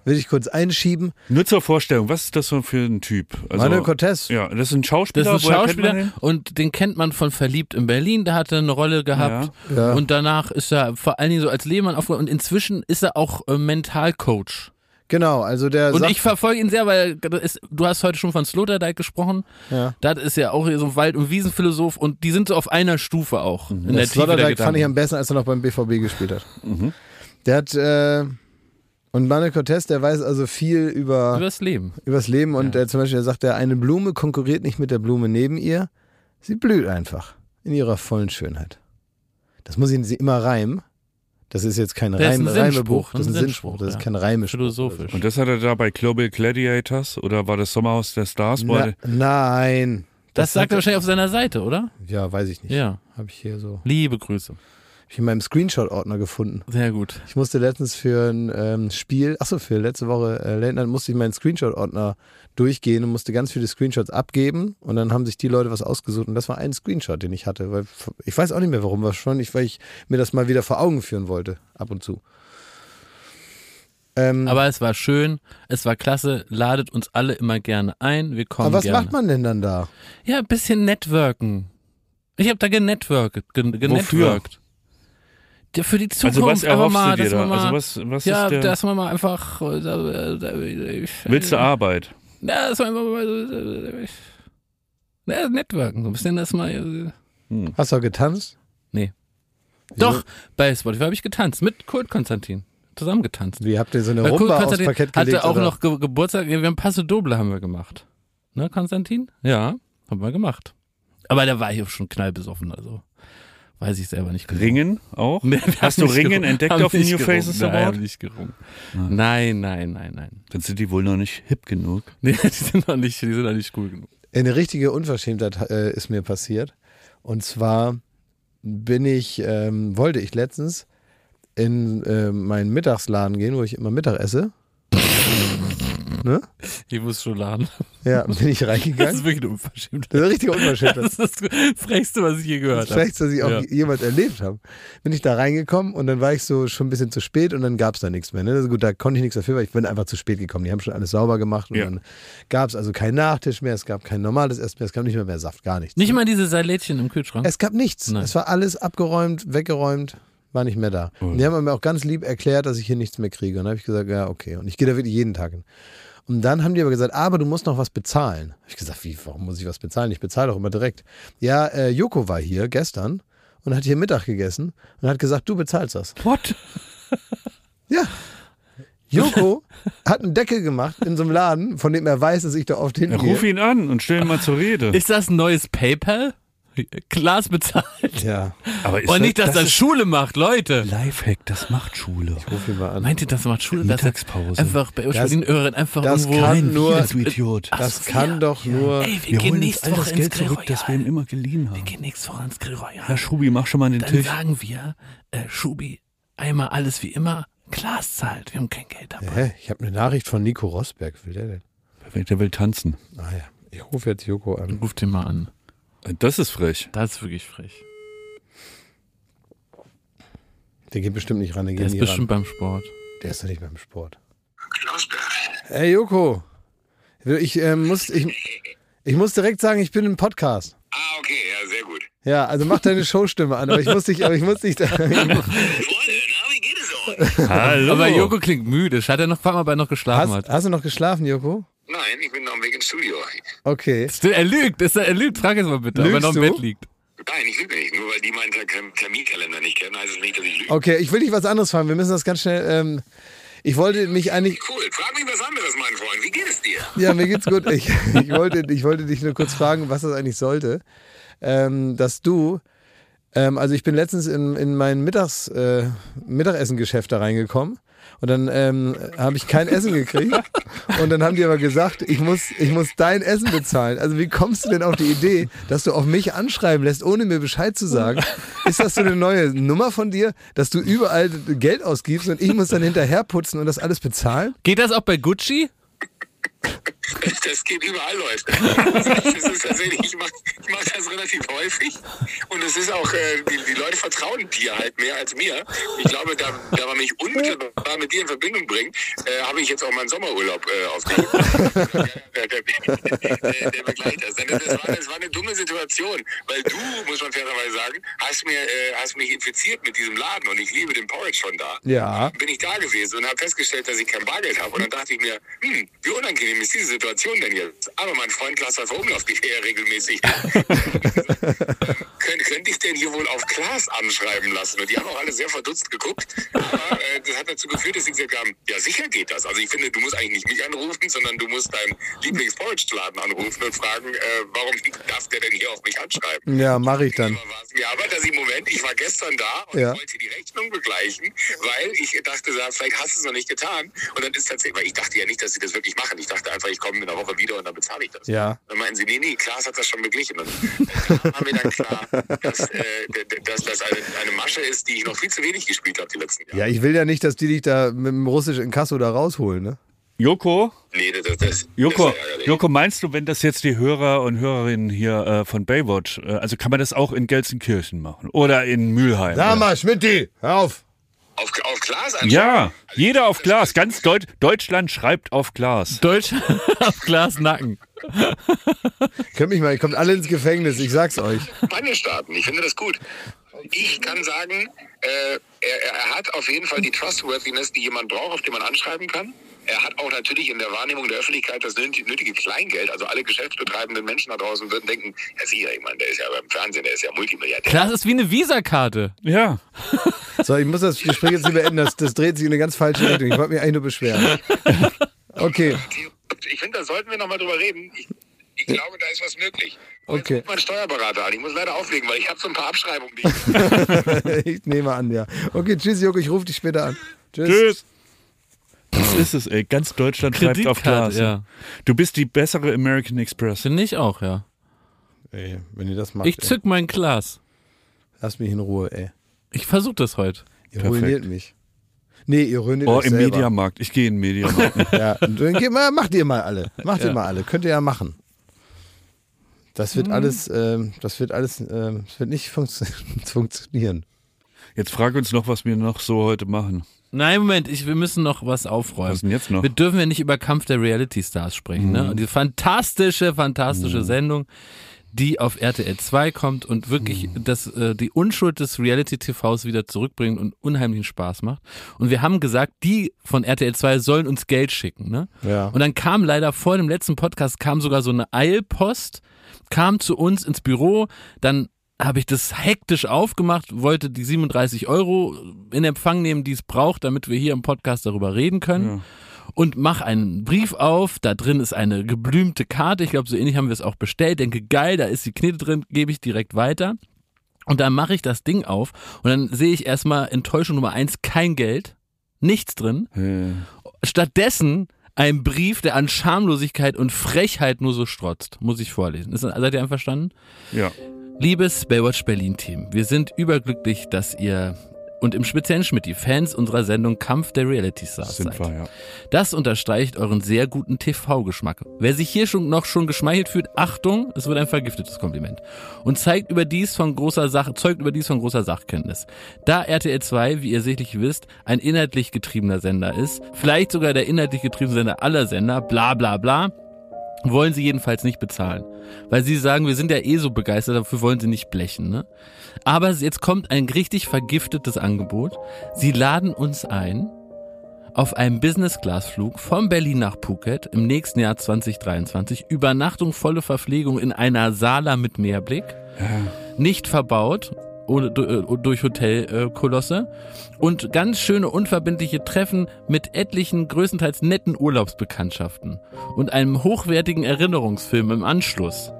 Speaker 1: will ich kurz einschieben.
Speaker 3: Nur zur Vorstellung, was ist das so für ein Typ? Also,
Speaker 1: Manuel Cortez.
Speaker 3: Ja, das ist ein Schauspieler.
Speaker 2: Das ist ein Schauspieler und den kennt man von Verliebt in Berlin, der hatte eine Rolle gehabt
Speaker 1: Ja.
Speaker 2: und danach ist er vor allen Dingen so als Lehmann aufgehoben und inzwischen ist er auch äh, Mentalcoach.
Speaker 1: Genau, also der
Speaker 2: Und
Speaker 1: sagt,
Speaker 2: ich verfolge ihn sehr, weil ist, du hast heute schon von Sloterdijk gesprochen.
Speaker 1: Ja.
Speaker 2: Das ist ja auch so ein Wald- und Wiesenphilosoph und die sind so auf einer Stufe auch. In der
Speaker 1: Sloterdijk fand ich am besten, als er noch beim BVB gespielt hat. Der hat, äh, und Manuel Cortez, der weiß also viel über,
Speaker 2: Über das Leben.
Speaker 1: übers Leben und
Speaker 2: Ja.
Speaker 1: der zum Beispiel, der sagt, der eine Blume konkurriert nicht mit der Blume neben ihr, sie blüht einfach in ihrer vollen Schönheit. Das muss ich sie immer reimen. Das ist jetzt kein
Speaker 2: Das ist
Speaker 1: Reim,
Speaker 2: ein Sinnspruch,
Speaker 1: Reimebuch, das ist ein Sinnspruch, das ist
Speaker 2: ja.
Speaker 1: kein Reimespruch.
Speaker 2: Philosophisch.
Speaker 3: Und das hat er da bei Global Gladiators oder war das Sommerhaus der Stars?
Speaker 1: Na,
Speaker 3: er-
Speaker 1: nein.
Speaker 2: Das, sagt
Speaker 1: hat
Speaker 2: er wahrscheinlich auf seiner Seite, oder?
Speaker 1: Ja, weiß ich nicht.
Speaker 2: Ja.
Speaker 1: Habe ich hier so.
Speaker 2: Liebe Grüße.
Speaker 1: Hab ich in meinem Screenshot-Ordner gefunden.
Speaker 2: Sehr gut.
Speaker 1: Ich musste letztens für ein ähm, Spiel, achso, für letzte Woche äh, Late Night, musste ich meinen Screenshot-Ordner durchgehen und musste ganz viele Screenshots abgeben und dann haben sich die Leute was ausgesucht und das war ein Screenshot, den ich hatte, weil ich weiß auch nicht mehr warum, wahrscheinlich, weil ich mir das mal wieder vor Augen führen wollte, ab und zu. Ähm,
Speaker 2: Aber es war schön, es war klasse, ladet uns alle immer gerne ein. Wir kommen
Speaker 1: aber was
Speaker 2: gerne.
Speaker 1: macht man denn dann da?
Speaker 2: Ja, ein bisschen networken. Ich habe da genetworkt. Gen genetworkt. Ja, für die Zukunft.
Speaker 3: Also was erhoffst
Speaker 2: mal,
Speaker 3: du dir da?
Speaker 2: man mal,
Speaker 3: Also was, was
Speaker 2: ja,
Speaker 3: ist der,
Speaker 2: dass man mal einfach. äh, äh, äh,
Speaker 3: willst du Arbeit?
Speaker 2: Ja, dass man einfach mal. äh, Ja, networken. So ein bisschen das mal. äh,
Speaker 1: Hast du auch getanzt?
Speaker 2: Nee.
Speaker 1: Wieso?
Speaker 2: Doch, bei Spotify habe ich getanzt. Mit Kurt Konstantin. Zusammen getanzt.
Speaker 1: Wie habt ihr so eine
Speaker 2: Weil Kurt
Speaker 1: Rumba aufs
Speaker 2: Konstantin
Speaker 1: Parkett
Speaker 2: hatte
Speaker 1: gelegt?
Speaker 2: auch
Speaker 1: oder?
Speaker 2: noch Ge Geburtstag. Wir haben Passe Doble haben wir gemacht. Ne, Konstantin? Ja, haben wir gemacht. Aber der war hier schon knallbesoffen, also weiß ich selber nicht genau.
Speaker 3: Ringen auch?
Speaker 2: Nee,
Speaker 3: Hast du Ringen
Speaker 2: gerungen.
Speaker 3: entdeckt
Speaker 2: Haben
Speaker 3: auf New
Speaker 2: gerungen.
Speaker 3: Faces
Speaker 2: Nein,
Speaker 3: Award?
Speaker 2: haben nicht gerungen. Nein, nein, nein, nein.
Speaker 3: Dann sind die wohl noch nicht hip genug.
Speaker 2: Nee, die sind noch nicht, die sind noch nicht cool genug.
Speaker 1: Eine richtige Unverschämtheit äh, ist mir passiert. Und zwar bin ich, ähm, wollte ich letztens in äh, meinen Mittagsladen gehen, wo ich immer Mittag esse. ne?
Speaker 2: Ich muss schon laden.
Speaker 1: Ja, bin ich
Speaker 2: Das
Speaker 1: reingegangen.
Speaker 2: ist wirklich eine Unverschämtheit.
Speaker 1: Das ist eine richtige Unverschämtheit.
Speaker 2: Das ist das Frechste, was ich je gehört
Speaker 1: Das
Speaker 2: habe.
Speaker 1: Schlechteste, was ich auch
Speaker 2: Ja.
Speaker 1: jemals erlebt habe. Bin ich da reingekommen und dann war ich so schon ein bisschen zu spät und dann gab es da nichts mehr. Ne? Also gut, da konnte ich nichts dafür, weil ich bin einfach zu spät gekommen. Die haben schon alles sauber gemacht und
Speaker 3: Ja.
Speaker 1: dann gab es also keinen Nachtisch mehr, es gab kein normales Essen mehr, es gab nicht mehr mehr Saft, gar nichts.
Speaker 2: Nicht mal diese Salätchen im Kühlschrank.
Speaker 1: Es gab nichts.
Speaker 2: Nein.
Speaker 1: Es war alles abgeräumt, weggeräumt, war nicht mehr da. Und die haben mir auch ganz lieb erklärt, dass ich hier nichts mehr kriege. Und dann habe ich gesagt, ja, okay. Und ich gehe da wirklich jeden Tag hin. Und dann haben die aber gesagt, aber du musst noch was bezahlen. Habe ich gesagt, wie, warum muss ich was bezahlen? Ich bezahle doch immer direkt. Ja, äh, Joko war hier gestern und hat hier Mittag gegessen und hat gesagt, du bezahlst das.
Speaker 3: What?
Speaker 1: Ja. Joko hat einen Deckel gemacht in so einem Laden, von dem er weiß, dass ich da oft
Speaker 3: Ja,
Speaker 1: hingehe.
Speaker 3: ruf ihn an und stell ihn mal zur Rede.
Speaker 2: Ist das ein neues PayPal? Glas bezahlt.
Speaker 1: Ja,
Speaker 3: Aber ist
Speaker 2: Und nicht, dass das,
Speaker 3: ist
Speaker 2: Schule macht, Leute.
Speaker 3: Lifehack, das macht Schule.
Speaker 1: ruf ihn mal an.
Speaker 2: Meint ihr, das macht Schule? Dass
Speaker 3: Mittagspause.
Speaker 2: einfach bei euch
Speaker 1: Das-
Speaker 2: den Öhren einfach
Speaker 1: das
Speaker 2: irgendwo.
Speaker 1: kann nur-
Speaker 3: du Idiot.
Speaker 1: Das kann doch nur...
Speaker 2: Ey, wir,
Speaker 3: Wir
Speaker 2: gehen
Speaker 3: holen
Speaker 2: nächste
Speaker 3: all
Speaker 2: Woche
Speaker 3: das
Speaker 2: ins
Speaker 3: Geld
Speaker 2: Grill
Speaker 3: zurück, das wir ihm immer geliehen
Speaker 2: Wir
Speaker 3: haben.
Speaker 2: gehen nächste Woche ins Grill Royal.
Speaker 3: Ja, Schubi, mach schon mal den
Speaker 2: Dann
Speaker 3: Tisch.
Speaker 2: sagen wir, äh, Schubi, einmal alles wie immer, Glas zahlt. Wir haben kein Geld dabei.
Speaker 1: Hä? Ich habe eine Nachricht von Nico Rosberg. Will der denn?
Speaker 3: Der will tanzen.
Speaker 1: Ah ja, ich rufe jetzt Joko an.
Speaker 2: Ruf den mal an.
Speaker 3: Das ist frech.
Speaker 2: Das ist wirklich frech.
Speaker 1: Der geht bestimmt nicht ran, der
Speaker 2: Der
Speaker 1: geht
Speaker 2: ist
Speaker 1: nie
Speaker 2: bestimmt
Speaker 1: ran.
Speaker 2: beim Sport.
Speaker 1: Der ist doch nicht beim Sport.
Speaker 6: Klausberg.
Speaker 1: Hey Joko, ich, äh, muss, ich, ich muss direkt sagen, ich bin im Podcast.
Speaker 6: Ah, okay, ja, sehr gut.
Speaker 1: Ja, also mach deine Showstimme an, aber ich muss dich, aber ich muss dich?
Speaker 3: Hallo.
Speaker 2: Aber Joko klingt müde. Hat er noch, frag mal, ob er noch geschlafen
Speaker 1: hast,
Speaker 2: hat.
Speaker 1: hast du noch geschlafen, Joko?
Speaker 6: Nein, ich bin auf dem Weg ins Studio.
Speaker 1: Okay.
Speaker 2: Er lügt, ist er, er lügt. Frag jetzt mal bitte, ob er
Speaker 1: Lügst
Speaker 2: noch im
Speaker 1: du?
Speaker 2: Bett liegt.
Speaker 6: Nein, ich lüge nicht. Nur weil die meinen Ter Terminkalender nicht kennen, heißt es nicht, dass ich lüge.
Speaker 1: Okay, ich will dich was anderes fragen. Wir müssen das ganz schnell, ähm, ich wollte mich eigentlich,
Speaker 6: Cool, frag mich was anderes, mein Freund. Wie geht es dir?
Speaker 1: ja, mir geht's gut. Ich, ich, wollte, ich wollte dich nur kurz fragen, was das eigentlich sollte. Ähm, dass du, ähm, also ich bin letztens in, in mein Mittags, äh, Mittagessengeschäft da reingekommen und dann ähm, habe ich kein Essen gekriegt und dann haben die aber gesagt, ich muss, ich muss dein Essen bezahlen. Also wie kommst du denn auf die Idee, dass du auf mich anschreiben lässt, ohne mir Bescheid zu sagen? Ist das so eine neue Nummer von dir, dass du überall Geld ausgibst und ich muss dann hinterher putzen und das alles bezahlen?
Speaker 2: Geht das auch bei Gucci?
Speaker 6: Das geht überall, Leute. Das ist tatsächlich, ich mache mach das relativ häufig. Und es ist auch, äh, die, die Leute vertrauen dir halt mehr als mir. Ich glaube, da, da man mich unmittelbar mit dir in Verbindung bringt, äh, habe ich jetzt auch meinen Sommerurlaub äh, aufgegeben. der, der, der, der Begleiter. Das war, das war eine dumme Situation, weil du, muss man fairerweise sagen, hast, mir, äh, hast mich infiziert mit diesem Laden und ich liebe den Porridge von da.
Speaker 1: Ja.
Speaker 6: Bin ich da gewesen und habe festgestellt, dass ich kein Bargeld habe. Und dann dachte ich mir, hm, wie unangenehm ist diese Situation denn jetzt? Aber mein Freund Klaas Häufer Umlauf geht ja regelmäßig. Kön könnte ich denn hier wohl auf Klaas anschreiben lassen? Und die haben auch alle sehr verdutzt geguckt. Aber äh, das hat dazu geführt, dass sie gesagt haben, ja sicher geht das. Also ich finde, du musst eigentlich nicht mich anrufen, sondern du musst deinen Lieblings-Porridge-Laden anrufen und fragen, äh, warum darf der denn hier auf mich anschreiben?
Speaker 1: Ja, mache ich dann.
Speaker 6: Mir aber, dass ich, Moment, ich war gestern da und
Speaker 1: Ja.
Speaker 6: wollte die Rechnung begleichen, weil ich dachte, ja, vielleicht hast du es noch nicht getan. Und dann ist tatsächlich, weil ich dachte ja nicht, dass sie das wirklich machen. Ich dachte einfach, ich komme in einer Woche wieder und dann bezahle ich das.
Speaker 1: Ja.
Speaker 6: Dann meinten sie, nee, nee, Klaas hat das schon beglichen. Und da war mir dann klar, dass, äh, dass das eine, eine Masche ist, die ich noch viel zu wenig gespielt habe die letzten Jahre.
Speaker 1: Ja, ich will ja nicht, dass die dich da mit dem russischen Inkasso da rausholen, ne?
Speaker 3: Joko,
Speaker 6: Nee, das, das, das,
Speaker 3: Joko,
Speaker 6: das.
Speaker 3: Joko, meinst du, wenn das jetzt die Hörer und Hörerinnen hier äh, von Baywatch, äh, also kann man das auch in Gelsenkirchen machen oder in Mülheim?
Speaker 1: Sag mal, Schmidti, hör auf.
Speaker 6: Auf, Klaas anschauen?
Speaker 3: Ja, jeder auf Glas, ganz Deut Deutschland schreibt auf Glas.
Speaker 2: Deutsch auf Glas Nacken.
Speaker 1: Könnt mich mal, ihr kommt alle ins Gefängnis, ich sag's euch.
Speaker 6: Kampagne starten. Ich finde das gut. Ich kann sagen, äh, er, er hat auf jeden Fall die Trustworthiness, die jemand braucht, auf den man anschreiben kann. Er hat auch natürlich in der Wahrnehmung der Öffentlichkeit das nötige Kleingeld. Also alle geschäftsbetreibenden Menschen da draußen würden denken, ja meine, der ist ja beim Fernsehen, der ist ja Multimilliardär.
Speaker 2: Glas ist wie eine Visakarte.
Speaker 3: Ja,
Speaker 1: So, ich muss das Gespräch jetzt lieber beenden, das, das dreht sich in eine ganz falsche Richtung. Ich wollte mich eigentlich nur beschweren. Okay,
Speaker 6: Ich finde, da sollten wir nochmal drüber reden. Ich, ich glaube, da ist was möglich.
Speaker 1: Okay.
Speaker 6: Jetzt mein Steuerberater an. Ich muss leider auflegen, weil ich habe so ein paar Abschreibungen, die ich
Speaker 1: ich nehme an, ja. Okay, tschüss, Joko, ich rufe dich später an. Tschüss.
Speaker 3: tschüss. Das ist es, ey. Ganz Deutschland schreibt auf Glas.
Speaker 2: ja.
Speaker 3: Du bist die bessere American Express.
Speaker 2: Finde ich auch, ja.
Speaker 1: Ey, wenn ihr das macht,
Speaker 2: Ich
Speaker 1: ey,
Speaker 2: zück mein Glas.
Speaker 1: lasst mich in Ruhe, ey.
Speaker 2: Ich versuche das heute.
Speaker 1: Ihr
Speaker 3: Perfekt.
Speaker 1: ruiniert mich. Nee, ihr ruiniert
Speaker 3: Oh,
Speaker 1: euch
Speaker 3: im
Speaker 1: selber.
Speaker 3: Mediamarkt. Ich gehe in den Mediamarkt.
Speaker 1: Ja, dann geht mal, macht ihr mal alle. Macht
Speaker 2: Ja.
Speaker 1: ihr mal alle. Könnt ihr ja machen. Das wird alles, ähm, das wird alles, ähm, das wird nicht funktio funktionieren.
Speaker 3: Jetzt frag uns noch, was wir noch so heute machen.
Speaker 2: Nein, Moment, ich, wir müssen noch was aufräumen.
Speaker 3: Was denn jetzt noch?
Speaker 2: Wir dürfen ja nicht über Kampf der Reality Stars sprechen. Ne? Und diese fantastische, fantastische Sendung, die auf RTL 2 kommt und wirklich das, äh, die Unschuld des Reality-TVs wieder zurückbringt und unheimlichen Spaß macht. Und wir haben gesagt, die von RTL 2 sollen uns Geld schicken. Ne?
Speaker 1: Ja.
Speaker 2: Und dann kam leider vor dem letzten Podcast kam sogar so eine Eilpost, kam zu uns ins Büro, dann habe ich das hektisch aufgemacht, wollte die 37 Euro in Empfang nehmen, die es braucht, damit wir hier im Podcast darüber reden können. Und mach einen Brief auf, da drin ist eine geblümte Karte, ich glaube, so ähnlich haben wir es auch bestellt, denke, geil, da ist die Knete drin, gebe ich direkt weiter. Und dann mache ich das Ding auf und dann sehe ich erstmal Enttäuschung Nummer eins, kein Geld, nichts drin.
Speaker 3: Äh,
Speaker 2: Stattdessen ein Brief, der an Schamlosigkeit und Frechheit nur so strotzt. Muss ich vorlesen. Ist, seid ihr einverstanden?
Speaker 3: ja.
Speaker 2: Liebes Baywatch Berlin Team, wir sind überglücklich, dass ihr und im speziellen Schmidt die Fans unserer Sendung Kampf der Reality Stars
Speaker 3: Sind
Speaker 2: seid.
Speaker 3: wir, ja.
Speaker 2: Das unterstreicht euren sehr guten TV-Geschmack. Wer sich hier schon noch schon geschmeichelt fühlt, Achtung, es wird ein vergiftetes Kompliment. Und zeigt überdies von großer Sache, zeugt überdies von großer Sachkenntnis. Da RTL 2, wie ihr sicherlich wisst, ein inhaltlich getriebener Sender ist, vielleicht sogar der inhaltlich getriebene Sender aller Sender, bla bla bla, wollen sie jedenfalls nicht bezahlen. Weil sie sagen, wir sind ja eh so begeistert, dafür wollen sie nicht blechen. Ne? Aber jetzt kommt ein richtig vergiftetes Angebot. Sie laden uns ein auf einem Business-Class-Flug von Berlin nach Phuket im nächsten Jahr 2023. Übernachtung, volle Verpflegung in einer Sala mit Meerblick. Nicht verbaut. Äh, durch Hotelkolosse und ganz schöne unverbindliche Treffen mit etlichen größtenteils netten Urlaubsbekanntschaften und einem hochwertigen Erinnerungsfilm im Anschluss.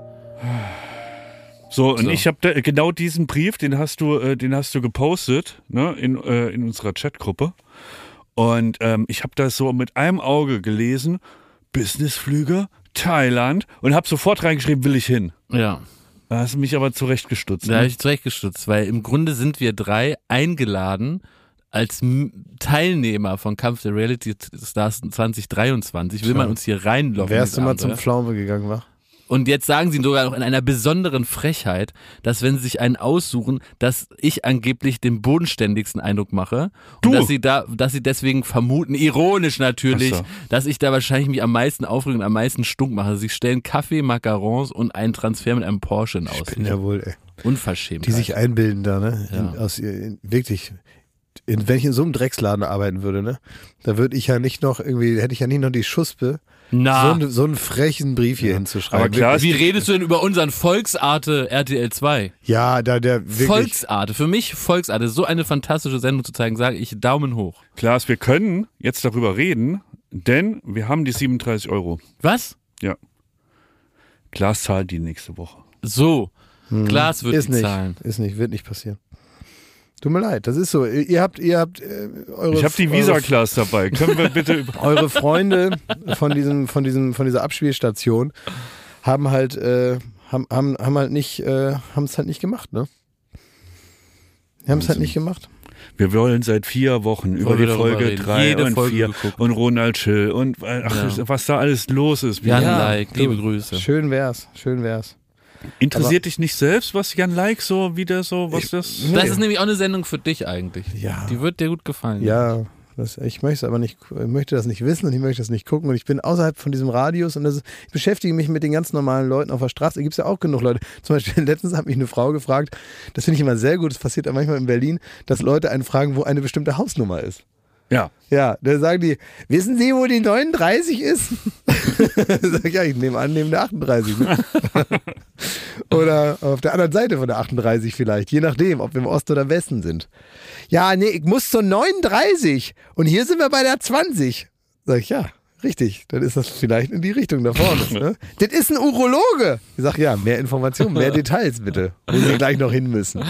Speaker 3: So, und
Speaker 2: So.
Speaker 3: ich habe genau diesen Brief, den hast du, äh, den hast du gepostet, ne, in, äh, in unserer Chatgruppe. Und ähm, ich habe das so mit einem Auge gelesen, Businessflüge, Thailand, und habe sofort reingeschrieben, will ich hin.
Speaker 2: Ja,
Speaker 3: Da hast du mich aber zurechtgestutzt.
Speaker 2: da habe
Speaker 3: Ne?
Speaker 2: ich zurechtgestutzt, weil im Grunde sind wir drei eingeladen als Teilnehmer von Kampf der Reality Stars 2023 will man uns hier reinlocken. in
Speaker 1: Wärst du mal zum. Pflaume gegangen, wa?
Speaker 2: Und jetzt sagen sie sogar noch in einer besonderen Frechheit, dass wenn sie sich einen aussuchen, dass ich angeblich den bodenständigsten Eindruck mache und
Speaker 3: Du.
Speaker 2: dass sie da, dass sie deswegen vermuten, ironisch natürlich,
Speaker 3: so.
Speaker 2: dass ich da wahrscheinlich mich am meisten aufrege und am meisten stunk mache. Sie stellen Kaffee, Macarons und einen Transfer mit einem Porsche in Aussicht.
Speaker 1: Bin ja wohl, ey.
Speaker 2: Unverschämt.
Speaker 1: Die sich einbilden da, ne?
Speaker 2: Ja.
Speaker 1: In, aus, in, wirklich. In, wenn ich in so einem Drecksladen arbeiten würde, ne? Da würde ich ja nicht noch irgendwie, hätte ich ja nicht noch die Schuspe, so,
Speaker 2: Na,
Speaker 1: einen- so einen frechen Brief hier hinzuschreiben.
Speaker 3: Aber klar,
Speaker 2: wie redest du denn über unseren Volksarte RTL 2?
Speaker 1: Ja, da der wirklich.
Speaker 2: Volksarte, für mich Volksarte, so eine fantastische Sendung zu zeigen, sage ich Daumen hoch.
Speaker 3: Klaas, wir können jetzt darüber reden, denn wir haben die 37 Euro.
Speaker 2: Was?
Speaker 3: Ja. Klaas zahlt die nächste Woche.
Speaker 2: So, Glas wird
Speaker 1: Hm. ist nicht,
Speaker 2: zahlen.
Speaker 1: ist nicht, wird nicht passieren. Tut mir leid, das ist so. Ihr habt, ihr habt äh, eure,
Speaker 3: Ich habe die Visa Klaas dabei. Können wir bitte über
Speaker 1: eure Freunde von diesem, von diesem, von dieser Abspielstation haben halt, äh, haben, haben, haben halt nicht, äh, haben es halt nicht gemacht, ne? Die haben es halt nicht gemacht.
Speaker 3: Wir wollen seit vier Wochen über
Speaker 2: wir
Speaker 3: die Folge
Speaker 2: reden.
Speaker 3: drei
Speaker 2: Jede
Speaker 3: und
Speaker 2: Folge
Speaker 3: vier
Speaker 2: geguckt.
Speaker 3: und Ronald Schill und äh, ach,
Speaker 2: Ja.
Speaker 3: was da alles los ist.
Speaker 2: Jan
Speaker 1: Ja,
Speaker 2: Like, liebe Grüße.
Speaker 1: Schön wär's, schön wär's.
Speaker 3: Interessiert dich nicht selbst, was Jan Like so wieder so, was das?
Speaker 1: Nee.
Speaker 2: Das ist nämlich auch eine Sendung für dich eigentlich.
Speaker 1: Ja.
Speaker 2: Die wird dir gut gefallen.
Speaker 1: Ja, das, ich möchte es aber nicht, ich möchte das nicht wissen und ich möchte das nicht gucken und ich bin außerhalb von diesem Radius und das ist, ich beschäftige mich mit den ganz normalen Leuten auf der Straße. Da gibt es ja auch genug Leute. Zum Beispiel letztens hat mich eine Frau gefragt, das finde ich immer sehr gut, das passiert ja manchmal in Berlin, dass Leute einen fragen, wo eine bestimmte Hausnummer ist.
Speaker 3: Ja.
Speaker 1: Ja, da sagen die, wissen Sie, wo die 39 ist? Sag ich, ja, ich nehme an, neben der 38. Ne? oder auf der anderen Seite von der 38 vielleicht, je nachdem, ob wir im Ost- oder Westen sind. Ja, nee, ich muss zur 39 und hier sind wir bei der 20. Sag ich, ja, richtig, dann ist das vielleicht in die Richtung da vorne. Ne? das ist ein Urologe. Ich sag, ja, mehr Informationen, mehr Details bitte, wo Sie gleich noch hin müssen.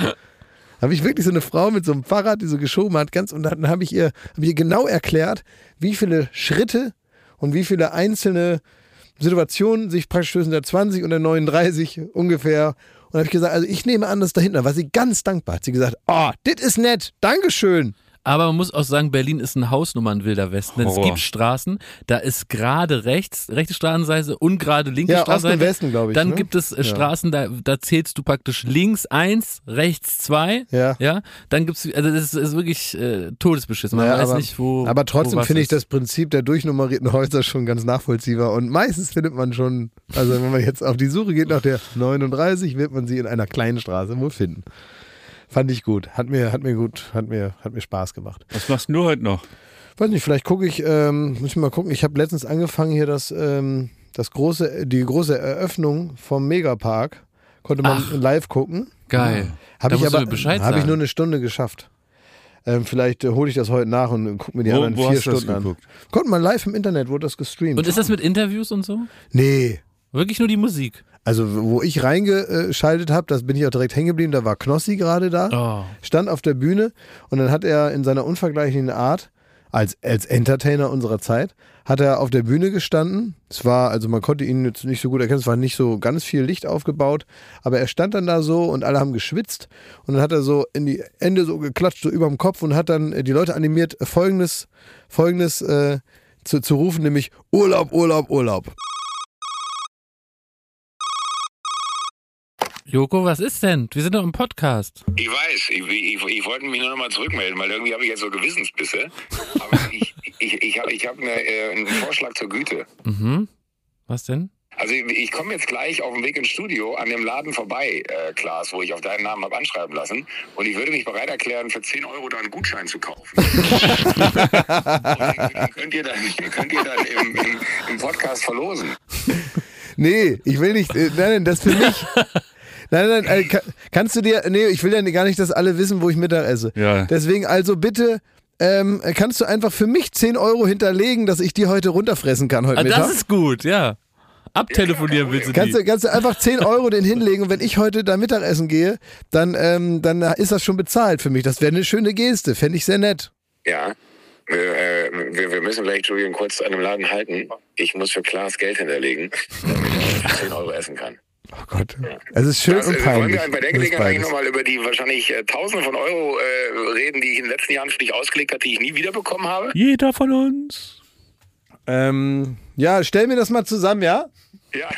Speaker 1: Habe ich wirklich so eine Frau mit so einem Fahrrad, die so geschoben hat, ganz und dann habe ich ihr, hab ihr genau erklärt, wie viele Schritte und wie viele einzelne Situationen sich praktisch zwischen der 20 und der 39 ungefähr. Und habe ich gesagt, also ich nehme an, dass dahinter war sie ganz dankbar. Hat sie gesagt, oh, das ist nett, Dankeschön.
Speaker 2: Aber man muss auch sagen, Berlin ist ein Hausnummern wilder Westen. Denn es gibt Straßen, da ist gerade rechts, rechte Straßenseite und gerade linke
Speaker 1: Ja, Osten
Speaker 2: Straßenseite.
Speaker 1: Westen, glaube ich.
Speaker 2: Dann
Speaker 1: ne?
Speaker 2: gibt es äh, Straßen, da, da zählst du praktisch links eins, rechts zwei.
Speaker 1: Ja.
Speaker 2: Ja. Dann gibt's, also das ist, ist wirklich äh, Todesbeschiss. Man
Speaker 1: Naja,
Speaker 2: weiß
Speaker 1: aber,
Speaker 2: nicht, wo.
Speaker 1: aber trotzdem finde ich das Prinzip der durchnummerierten Häuser schon ganz nachvollziehbar. Und meistens findet man schon, also wenn man jetzt auf die Suche geht nach der 39, wird man sie in einer kleinen Straße wohl finden. Fand ich gut. Hat mir, hat mir gut, hat mir, hat mir Spaß gemacht.
Speaker 3: Was machst du heute noch?
Speaker 1: Weiß nicht, vielleicht gucke ich, ähm, muss ich mal gucken. Ich habe letztens angefangen hier das, ähm, das große, die große Eröffnung vom Megapark. Konnte man
Speaker 2: Ach.
Speaker 1: live gucken.
Speaker 2: Geil.
Speaker 1: Habe
Speaker 2: Da
Speaker 1: ich aber habe ich nur eine Stunde geschafft. Ähm, vielleicht äh, hole ich das heute nach und gucke mir die
Speaker 3: Wo-
Speaker 1: anderen
Speaker 3: wo
Speaker 1: vier
Speaker 3: hast du das
Speaker 1: Stunden an. Konnte man live im Internet, wurde das gestreamt.
Speaker 2: Und ist das mit Interviews und so?
Speaker 1: nee.
Speaker 2: Wirklich nur die Musik?
Speaker 1: Also wo ich reingeschaltet habe, das bin ich auch direkt hängen geblieben, da war Knossi gerade da,
Speaker 2: Oh.
Speaker 1: stand auf der Bühne und dann hat er in seiner unvergleichlichen Art, als, als Entertainer unserer Zeit, hat er auf der Bühne gestanden. Es war, also man konnte ihn jetzt nicht so gut erkennen, es war nicht so ganz viel Licht aufgebaut, aber er stand dann da so und alle haben geschwitzt und dann hat er so in die Ende so geklatscht, so über dem Kopf und hat dann die Leute animiert, folgendes, folgendes äh, zu, zu rufen, nämlich Urlaub, Urlaub, Urlaub.
Speaker 2: Joko, was ist denn? Wir sind doch im Podcast.
Speaker 6: Ich weiß, ich, ich, ich wollte mich nur noch mal zurückmelden, weil irgendwie habe ich jetzt so Gewissensbisse. Aber ich, ich, ich habe ich hab eine, äh, einen Vorschlag zur Güte.
Speaker 2: Mhm. Was denn?
Speaker 6: Also ich, ich komme jetzt gleich auf dem Weg ins Studio an dem Laden vorbei, äh, Klaas, wo ich auf deinen Namen habe anschreiben lassen. Und ich würde mich bereit erklären, für 10 Euro da einen Gutschein zu kaufen. Und den, den könnt ihr dann, den könnt ihr dann im, im, im Podcast verlosen.
Speaker 1: Nee, ich will nicht. Äh, nein, nein, das für mich. Nein, nein, äh, ka- kannst du dir. Nee, ich will ja gar nicht, dass alle wissen, wo ich Mittag esse.
Speaker 3: Ja.
Speaker 1: Deswegen also bitte. Ähm, kannst du einfach für mich 10 Euro hinterlegen, dass ich die heute runterfressen kann heute
Speaker 2: Ah,
Speaker 1: Mittag?
Speaker 2: das ist gut, ja. Abtelefonieren willst du
Speaker 1: kannst,
Speaker 2: die.
Speaker 1: du, kannst du einfach 10 Euro den hinlegen und wenn ich heute da Mittagessen gehe, dann, ähm, dann ist das schon bezahlt für mich. Das wäre eine schöne Geste, fände ich sehr nett.
Speaker 6: Ja. Wir, äh, wir, wir müssen gleich Julian kurz an dem Laden halten. Ich muss für Klaas Geld hinterlegen, damit er für 10 Euro essen kann.
Speaker 1: Oh Gott. Es ist schön
Speaker 6: Das,
Speaker 1: und
Speaker 6: äh, wollen
Speaker 1: peinlich.
Speaker 6: wir bei der Gelegenheit eigentlich nochmal über die wahrscheinlich äh, Tausende von Euro äh, reden, die ich in den letzten Jahren für dich ausgelegt habe, die ich nie wiederbekommen habe?
Speaker 3: Jeder von uns.
Speaker 1: Ähm, ja, stell mir das mal zusammen, ja?
Speaker 6: Ja.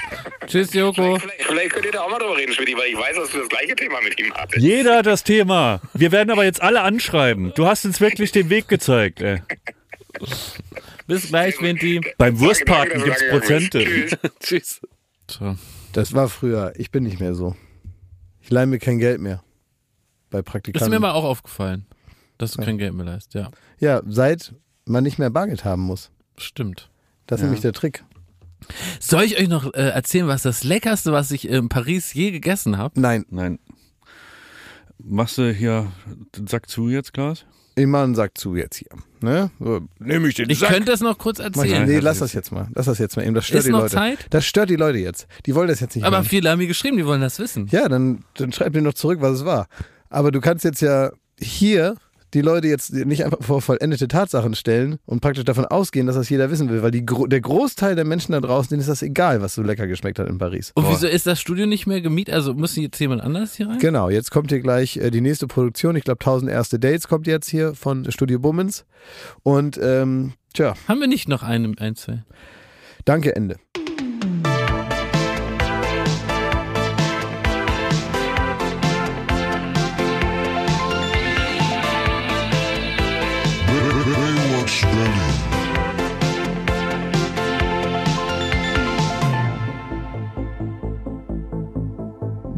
Speaker 2: Tschüss, Joko.
Speaker 6: Vielleicht, vielleicht könnt ihr da auch mal drüber reden, Schmidt, weil ich weiß, dass du das gleiche Thema mit ihm hattest.
Speaker 3: Jeder hat das Thema. Wir werden aber jetzt alle anschreiben. Du hast uns wirklich den Weg gezeigt. Ey.
Speaker 2: Bis gleich, Vinti.
Speaker 3: Beim gibt's
Speaker 6: du rangegangen bist.
Speaker 3: Prozente.
Speaker 6: Tschüss.
Speaker 2: Tschüss. So.
Speaker 1: Das war früher. Ich bin nicht mehr so. Ich leihe mir kein Geld mehr. Bei
Speaker 2: Ist
Speaker 1: Praktikanten.
Speaker 2: mir mal auch aufgefallen, dass du kein Geld mehr leist. Ja,
Speaker 1: ja, seit man nicht mehr Bargeld haben muss.
Speaker 2: stimmt.
Speaker 1: Das ist nämlich der Trick.
Speaker 2: Soll ich euch noch äh, erzählen, was das Leckerste, was ich in Paris je gegessen habe?
Speaker 1: Nein,
Speaker 3: Nein. Machst du hier den Sack zu jetzt, Klaas?
Speaker 1: Immer einen Sack zu jetzt hier. Ne? So, Nehme ich den
Speaker 2: Ich
Speaker 1: Sack.
Speaker 2: könnte das noch kurz
Speaker 1: ich,
Speaker 2: erzählen.
Speaker 1: nee, lass
Speaker 3: das
Speaker 1: das jetzt mal. Lass das jetzt mal eben. Das stört
Speaker 2: Ist
Speaker 1: die
Speaker 2: noch
Speaker 1: Leute.
Speaker 2: Zeit?
Speaker 1: Das stört die Leute jetzt. Die wollen das jetzt nicht
Speaker 2: Aber
Speaker 1: hören.
Speaker 2: viele haben mir geschrieben, die wollen das wissen.
Speaker 1: Ja, dann, dann schreib mir noch zurück, was es war. Aber du kannst jetzt ja hier die Leute jetzt nicht einfach vor vollendete Tatsachen stellen und praktisch davon ausgehen, dass das jeder wissen will, weil die, der Großteil der Menschen da draußen, denen ist das egal, was so lecker geschmeckt hat in Paris.
Speaker 2: Und wieso ist das Studio nicht mehr gemietet? Also muss jetzt jemand anders hier rein?
Speaker 1: Genau, jetzt kommt hier gleich äh, die nächste Produktion. Ich glaube, 1000 erste Dates kommt jetzt hier von Studio Bummens. Und ähm, tja,
Speaker 2: Haben wir nicht noch einen, ein, zwei?
Speaker 1: danke, Ende.